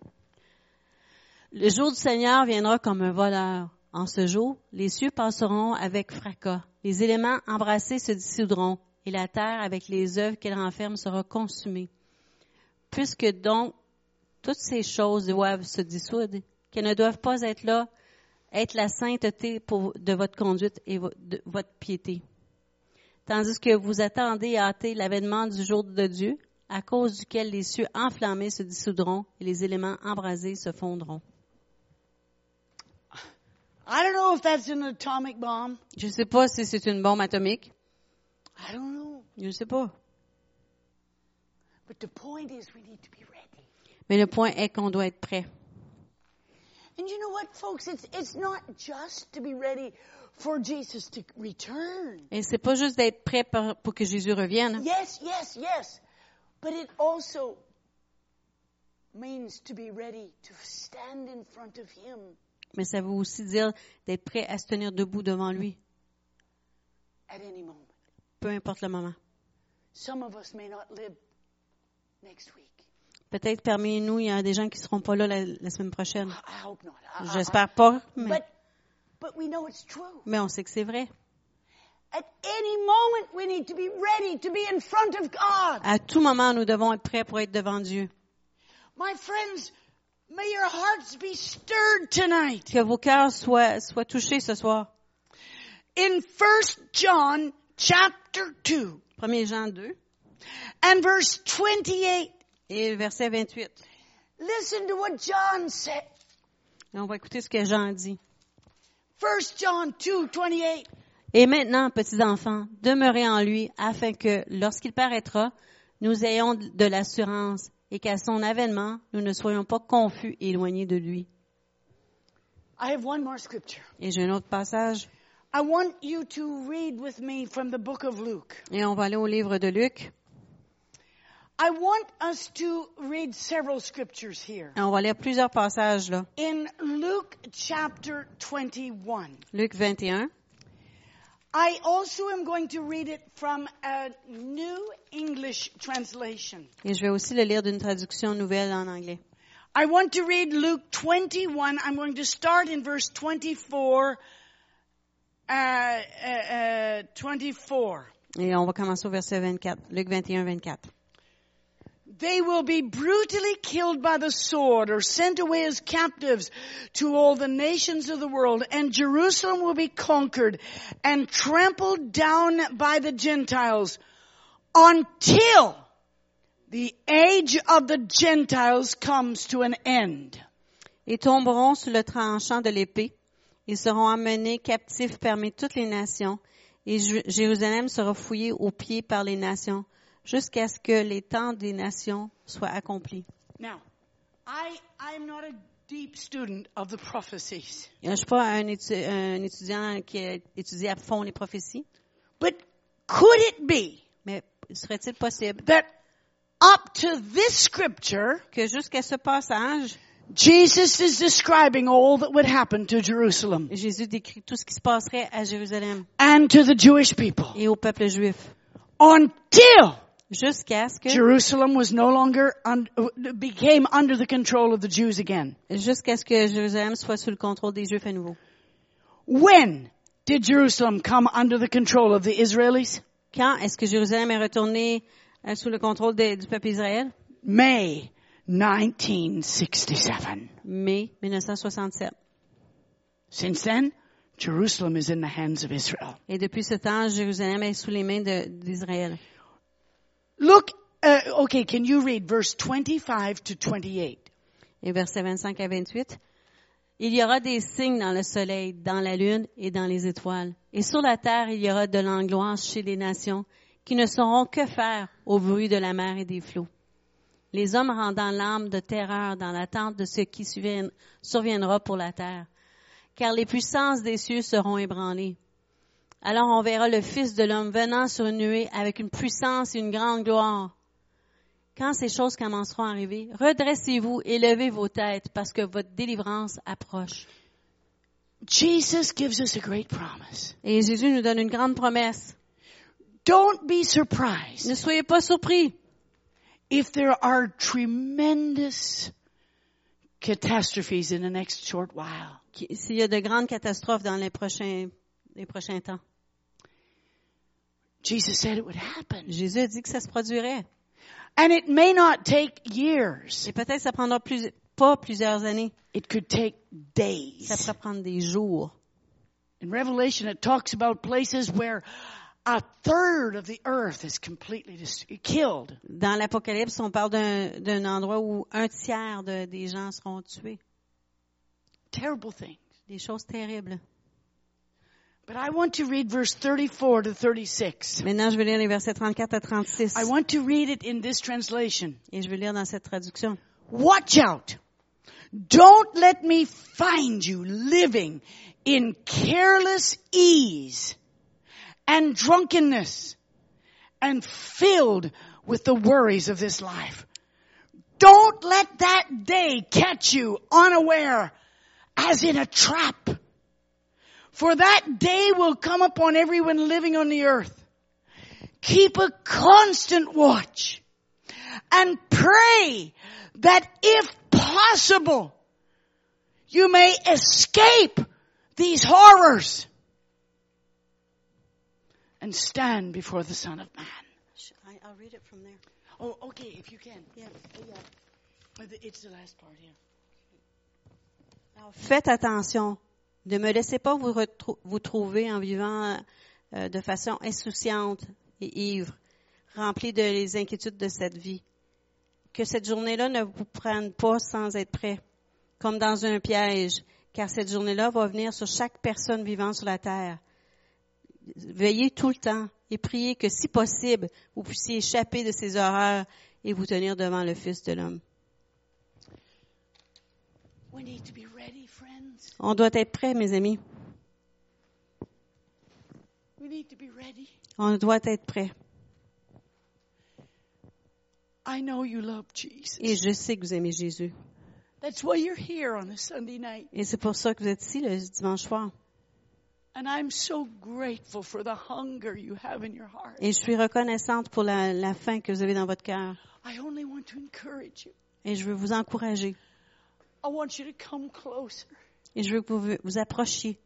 [SPEAKER 2] Le jour du Seigneur viendra comme un voleur. En ce jour, les cieux passeront avec fracas, les éléments embrassés se dissoudront, et la terre, avec les œuvres qu'elle renferme, sera consumée. Puisque donc toutes ces choses doivent se dissoudre, qu'elles ne doivent pas être là, être la sainteté de votre conduite et de votre piété. Tandis que vous attendez et hâtez l'avènement du jour de Dieu, à cause duquel les cieux enflammés se dissoudront et les éléments embrasés se fondront.
[SPEAKER 1] I don't know if that's an atomic bomb.
[SPEAKER 2] Je ne sais pas si c'est une bombe atomique.
[SPEAKER 1] I don't know.
[SPEAKER 2] Je ne sais pas.
[SPEAKER 1] But the point is we need to be ready.
[SPEAKER 2] Mais le point est qu'on doit être prêt.
[SPEAKER 1] And you know what, folks? It's, it's not just to be ready for Jesus to return.
[SPEAKER 2] Et c'est pas juste d'être prêt pour, pour que Jésus revienne.
[SPEAKER 1] Yes, yes, yes. But it also means to be ready to stand in front of Him
[SPEAKER 2] Mais ça veut aussi dire d'être prêt à se tenir debout devant lui,
[SPEAKER 1] at any moment.
[SPEAKER 2] peu importe le moment.
[SPEAKER 1] Some of us may not live next week.
[SPEAKER 2] Peut-être parmi nous, il y a des gens qui seront pas là la, la semaine prochaine. J'espère pas, mais,
[SPEAKER 1] But, but we know it's true.
[SPEAKER 2] mais on sait que c'est vrai.
[SPEAKER 1] At any moment, we need to be ready to be in front of God.
[SPEAKER 2] À tout moment, nous devons être prêts pour être devant Dieu.
[SPEAKER 1] My friends, may your hearts be stirred tonight.
[SPEAKER 2] Que vos cœurs soient, soient touchés ce soir.
[SPEAKER 1] In 1 John chapter 2
[SPEAKER 2] 1 Jean 2
[SPEAKER 1] and verse 28,
[SPEAKER 2] et verset 28.
[SPEAKER 1] listen to what John said.
[SPEAKER 2] Et on va écouter ce que Jean dit.
[SPEAKER 1] 1 John 2, 28.
[SPEAKER 2] Et maintenant, petits enfants, demeurez en lui, afin que, lorsqu'il paraîtra, nous ayons de l'assurance et qu'à son avènement, nous ne soyons pas confus et éloignés de lui.
[SPEAKER 1] I have one more scripture.
[SPEAKER 2] Et j'ai un autre passage,
[SPEAKER 1] I want you to read with me from the book of Luke.
[SPEAKER 2] et on va aller au livre de Luc,
[SPEAKER 1] I want us to read several scriptures here.
[SPEAKER 2] et on va lire plusieurs passages là.
[SPEAKER 1] In Luke chapter 21,
[SPEAKER 2] Luc 21,
[SPEAKER 1] I also am going to read it from a New English translation.
[SPEAKER 2] et je vais aussi le lire d'une traduction nouvelle en anglais.
[SPEAKER 1] I want to read Luke 21. I'm going to start in verse 24. Uh, uh, uh, 24.
[SPEAKER 2] Et on va commencer au verset 24, Luc 21, 24.
[SPEAKER 1] They will be brutally killed by the sword or sent away as captives to all the nations of the world, and Jerusalem will be conquered and trampled down by the Gentiles until the age of the Gentiles comes to an end.
[SPEAKER 2] et tomberont sous le tranchant de l'épée. Ils seront amenés captifs parmi toutes les nations, et Jérusalem sera fouillée aux pieds par les nations, jusqu'à ce que les temps des nations soient accomplis.
[SPEAKER 1] Now, I, I'm not a deep student of the prophecies,
[SPEAKER 2] Je ne suis pas un, étu- un étudiant qui a étudié à fond les prophéties,
[SPEAKER 1] but could it be
[SPEAKER 2] mais serait-il possible
[SPEAKER 1] that up to this scripture,
[SPEAKER 2] que jusqu'à ce passage,
[SPEAKER 1] Jesus is describing all that would happen to Jerusalem
[SPEAKER 2] Jésus décrit tout ce qui se passerait à Jérusalem
[SPEAKER 1] and to the Jewish people?
[SPEAKER 2] et au peuple juif,
[SPEAKER 1] until
[SPEAKER 2] jusqu'à ce que
[SPEAKER 1] Jerusalem was no longer un, became under the control of the Jews again.
[SPEAKER 2] jusqu'à ce que Jérusalem soit sous le contrôle des Juifs à nouveau.
[SPEAKER 1] When did Jerusalem come under the control of the Israelis?
[SPEAKER 2] Quand est-ce que Jérusalem est retournée euh, sous le contrôle des- du peuple d'Israël?
[SPEAKER 1] May 1967.
[SPEAKER 2] Mai 1967.
[SPEAKER 1] Since then, Jerusalem is in the hands of Israel.
[SPEAKER 2] Et depuis ce temps, Jérusalem est sous les mains de- d'Israël.
[SPEAKER 1] Look, uh, okay, can you read verse 25 to 28?
[SPEAKER 2] Et versets 25 à 28. Il y aura des signes dans le soleil, dans la lune et dans les étoiles. Et sur la terre, il y aura de l'angoisse chez les nations qui ne sauront que faire au bruit de la mer et des flots. Les hommes rendant l'âme de terreur dans l'attente de ce qui survien- surviendra pour la terre. Car les puissances des cieux seront ébranlées. Alors on verra le Fils de l'homme venant sur une nuée avec une puissance et une grande gloire. Quand ces choses commenceront à arriver, redressez-vous et levez vos têtes parce que votre délivrance approche.
[SPEAKER 1] Jesus gives us a great promise.
[SPEAKER 2] Et Jésus nous donne une grande promesse.
[SPEAKER 1] Don't be surprised
[SPEAKER 2] Ne soyez pas surpris
[SPEAKER 1] if there are tremendous catastrophes in the next short while.
[SPEAKER 2] s'il y a de grandes catastrophes dans les prochains, les prochains temps.
[SPEAKER 1] Jesus said it would happen.
[SPEAKER 2] Jésus a dit que ça se produirait.
[SPEAKER 1] And it may not take years.
[SPEAKER 2] Et peut-être que ça prendra plus, pas plusieurs années.
[SPEAKER 1] It could take
[SPEAKER 2] Ça
[SPEAKER 1] days.
[SPEAKER 2] pourrait prendre des jours.
[SPEAKER 1] In Revelation, it talks about places where a third of the earth is completely killed.
[SPEAKER 2] Dans l'Apocalypse, on parle d'un endroit où un tiers de- des gens seront tués.
[SPEAKER 1] Terrible thing.
[SPEAKER 2] Des choses terribles.
[SPEAKER 1] But I want to read verse 34 to 36.
[SPEAKER 2] Maintenant, je vais lire les versets 34 à 36.
[SPEAKER 1] I want to read it in this translation.
[SPEAKER 2] Et je vais lire dans cette traduction.
[SPEAKER 1] Watch out. Don't let me find you living in careless ease and drunkenness and filled with the worries of this life. Don't let that day catch you unaware as in a trap. For that day will come upon everyone living on the earth. Keep a constant watch and pray that if possible, you may escape these horrors and stand before the Son of Man.
[SPEAKER 2] I'll read it from there.
[SPEAKER 1] Oh, okay, if you can.
[SPEAKER 2] Yeah.
[SPEAKER 1] Oh, it's the last part here.
[SPEAKER 2] Alors, faites attention. Ne me laissez pas vous, vous trouver en vivant euh, de façon insouciante et ivre, rempli de les inquiétudes de cette vie. Que cette journée-là ne vous prenne pas sans être prêt, comme dans un piège, car cette journée-là va venir sur chaque personne vivant sur la terre. Veillez tout le temps et priez que, si possible, vous puissiez échapper de ces horreurs et vous tenir devant le Fils de l'homme. On doit être prêt, mes amis.
[SPEAKER 1] We need to be ready.
[SPEAKER 2] On doit être prêt.
[SPEAKER 1] I know you love Jesus.
[SPEAKER 2] Et je sais que vous aimez Jésus.
[SPEAKER 1] That's why you're here on a Sunday night.
[SPEAKER 2] Et c'est pour ça que vous êtes ici le dimanche soir.
[SPEAKER 1] And I'm so grateful for the hunger you have in your heart.
[SPEAKER 2] Et je suis reconnaissante pour la, la faim que vous avez dans votre cœur.
[SPEAKER 1] I only want to encourage you.
[SPEAKER 2] Et je veux vous encourager.
[SPEAKER 1] I want you to come closer,
[SPEAKER 2] Et je veux que vous vous approchiez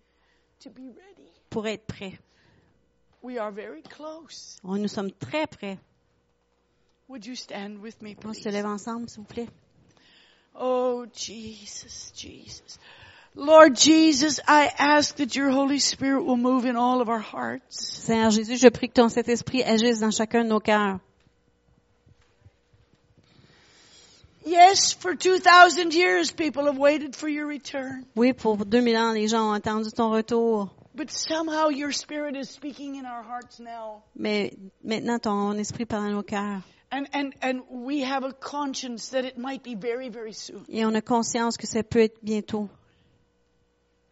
[SPEAKER 2] pour être prêts.
[SPEAKER 1] Close.
[SPEAKER 2] Oh, nous sommes très prêts.
[SPEAKER 1] Would you stand with me,
[SPEAKER 2] On se lève ensemble, s'il vous plaît.
[SPEAKER 1] Oh, Jesus, Jesus. Lord Jesus, I ask that your Holy Spirit will move in all of our hearts.
[SPEAKER 2] Seigneur Jésus, je prie que ton Saint-Esprit agisse dans chacun de nos cœurs.
[SPEAKER 1] Yes, for 2,000 years people have waited for your return.
[SPEAKER 2] Oui, pour 2000 ans, les gens ont attendu ton retour.
[SPEAKER 1] But somehow your Spirit is speaking in our hearts now.
[SPEAKER 2] Mais maintenant, ton esprit parle à nos cœurs.
[SPEAKER 1] And, and, and we have a conscience that it might be very, very soon.
[SPEAKER 2] Et on a conscience que ça peut être bientôt.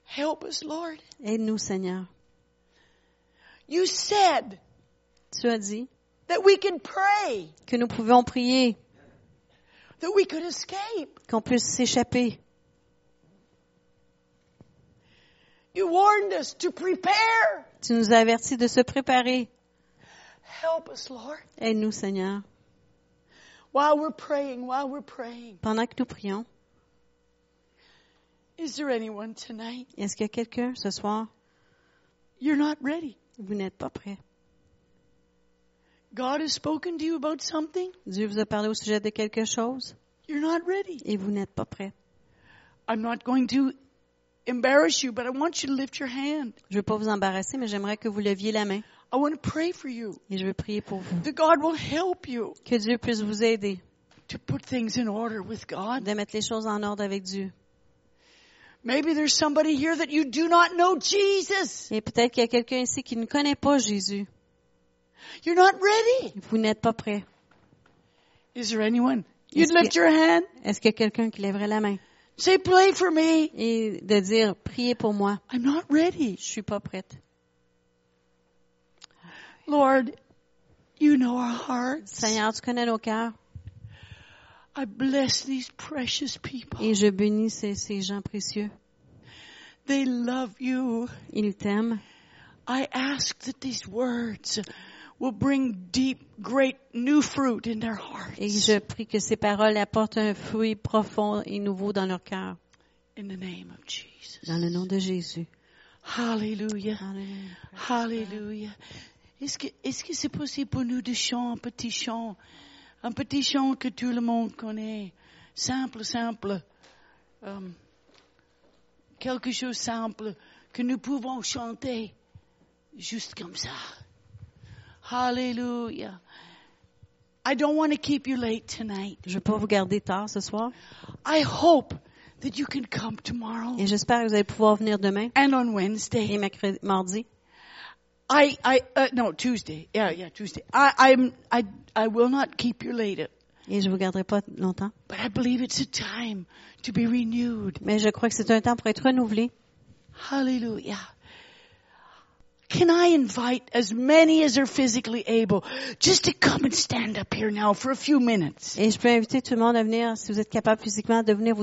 [SPEAKER 1] Help us, Lord.
[SPEAKER 2] Aide-nous, Seigneur.
[SPEAKER 1] You said
[SPEAKER 2] Tu as dit
[SPEAKER 1] that we can pray,
[SPEAKER 2] que nous pouvons prier,
[SPEAKER 1] that we could escape.
[SPEAKER 2] Qu'on puisse s'échapper.
[SPEAKER 1] You warned us to prepare.
[SPEAKER 2] Tu nous as avertis de se préparer.
[SPEAKER 1] Help us, Lord.
[SPEAKER 2] Aide-nous, Seigneur.
[SPEAKER 1] While we're praying, while we're praying,
[SPEAKER 2] Pendant que nous prions,
[SPEAKER 1] is there anyone tonight?
[SPEAKER 2] est-ce qu'il y a quelqu'un ce soir?
[SPEAKER 1] You're not ready.
[SPEAKER 2] Vous n'êtes pas prêt.
[SPEAKER 1] God has spoken to you about something.
[SPEAKER 2] Dieu vous a parlé au sujet de quelque chose
[SPEAKER 1] You're not ready.
[SPEAKER 2] et vous n'êtes pas prêt.
[SPEAKER 1] I'm not going to embarrass you, but I want you to lift your hand.
[SPEAKER 2] Je ne veux pas vous embarrasser, mais j'aimerais que vous leviez la main
[SPEAKER 1] I want to pray for you.
[SPEAKER 2] et je veux prier pour vous.
[SPEAKER 1] That God will help you
[SPEAKER 2] Que Dieu puisse vous aider
[SPEAKER 1] to put things in order with God.
[SPEAKER 2] de mettre les choses en ordre avec Dieu.
[SPEAKER 1] Maybe there's somebody here that you do not know Jesus.
[SPEAKER 2] Et peut-être qu'il y a quelqu'un ici qui ne connaît pas Jésus.
[SPEAKER 1] You're not ready.
[SPEAKER 2] Vous n'êtes pas prêt.
[SPEAKER 1] Is there anyone? You'd lift your hand.
[SPEAKER 2] Est-ce qu'il y a quelqu'un qui lèverait la main?
[SPEAKER 1] Say, pray for me.
[SPEAKER 2] et de dire, priez pour moi.
[SPEAKER 1] I'm not ready.
[SPEAKER 2] Je suis pas prête.
[SPEAKER 1] Lord, you know our hearts.
[SPEAKER 2] Seigneur, tu connais nos cœurs
[SPEAKER 1] I bless these precious people.
[SPEAKER 2] et je bénis ces, ces gens précieux.
[SPEAKER 1] They love you.
[SPEAKER 2] Ils t'aiment.
[SPEAKER 1] I ask that these words will bring deep, great new fruit in their
[SPEAKER 2] Et
[SPEAKER 1] hearts.
[SPEAKER 2] je prie que ces paroles apportent un fruit profond et nouveau dans leur cœur.
[SPEAKER 1] In the name of Jesus.
[SPEAKER 2] Dans le nom de Jésus.
[SPEAKER 1] Hallelujah. Hallelujah. Est-ce que, est-ce que c'est possible pour nous de chanter un petit chant? Un petit chant que tout le monde connaît? Simple, simple. Euh, quelque chose simple que nous pouvons chanter juste comme ça. Hallelujah. I don't want to keep you late tonight.
[SPEAKER 2] Je pas vous garder tard ce soir.
[SPEAKER 1] I hope that you can come tomorrow
[SPEAKER 2] Et j'espère que vous allez pouvoir venir demain
[SPEAKER 1] and on
[SPEAKER 2] et
[SPEAKER 1] Wednesday.
[SPEAKER 2] mercredi, mardi.
[SPEAKER 1] I, I, uh, no, Tuesday. Yeah, yeah, Tuesday. I, I'm, I, I will not keep you later,
[SPEAKER 2] Et je vous garderai pas longtemps.
[SPEAKER 1] but I believe it's a time to be renewed.
[SPEAKER 2] Mais je crois que c'est un temps pour être renouvelé.
[SPEAKER 1] Hallelujah. Can I invite as many as are physically able just to come and stand up here now for a few minutes?
[SPEAKER 2] Et je peux inviter tout le monde à venir, si vous êtes capable physiquement, de venir vous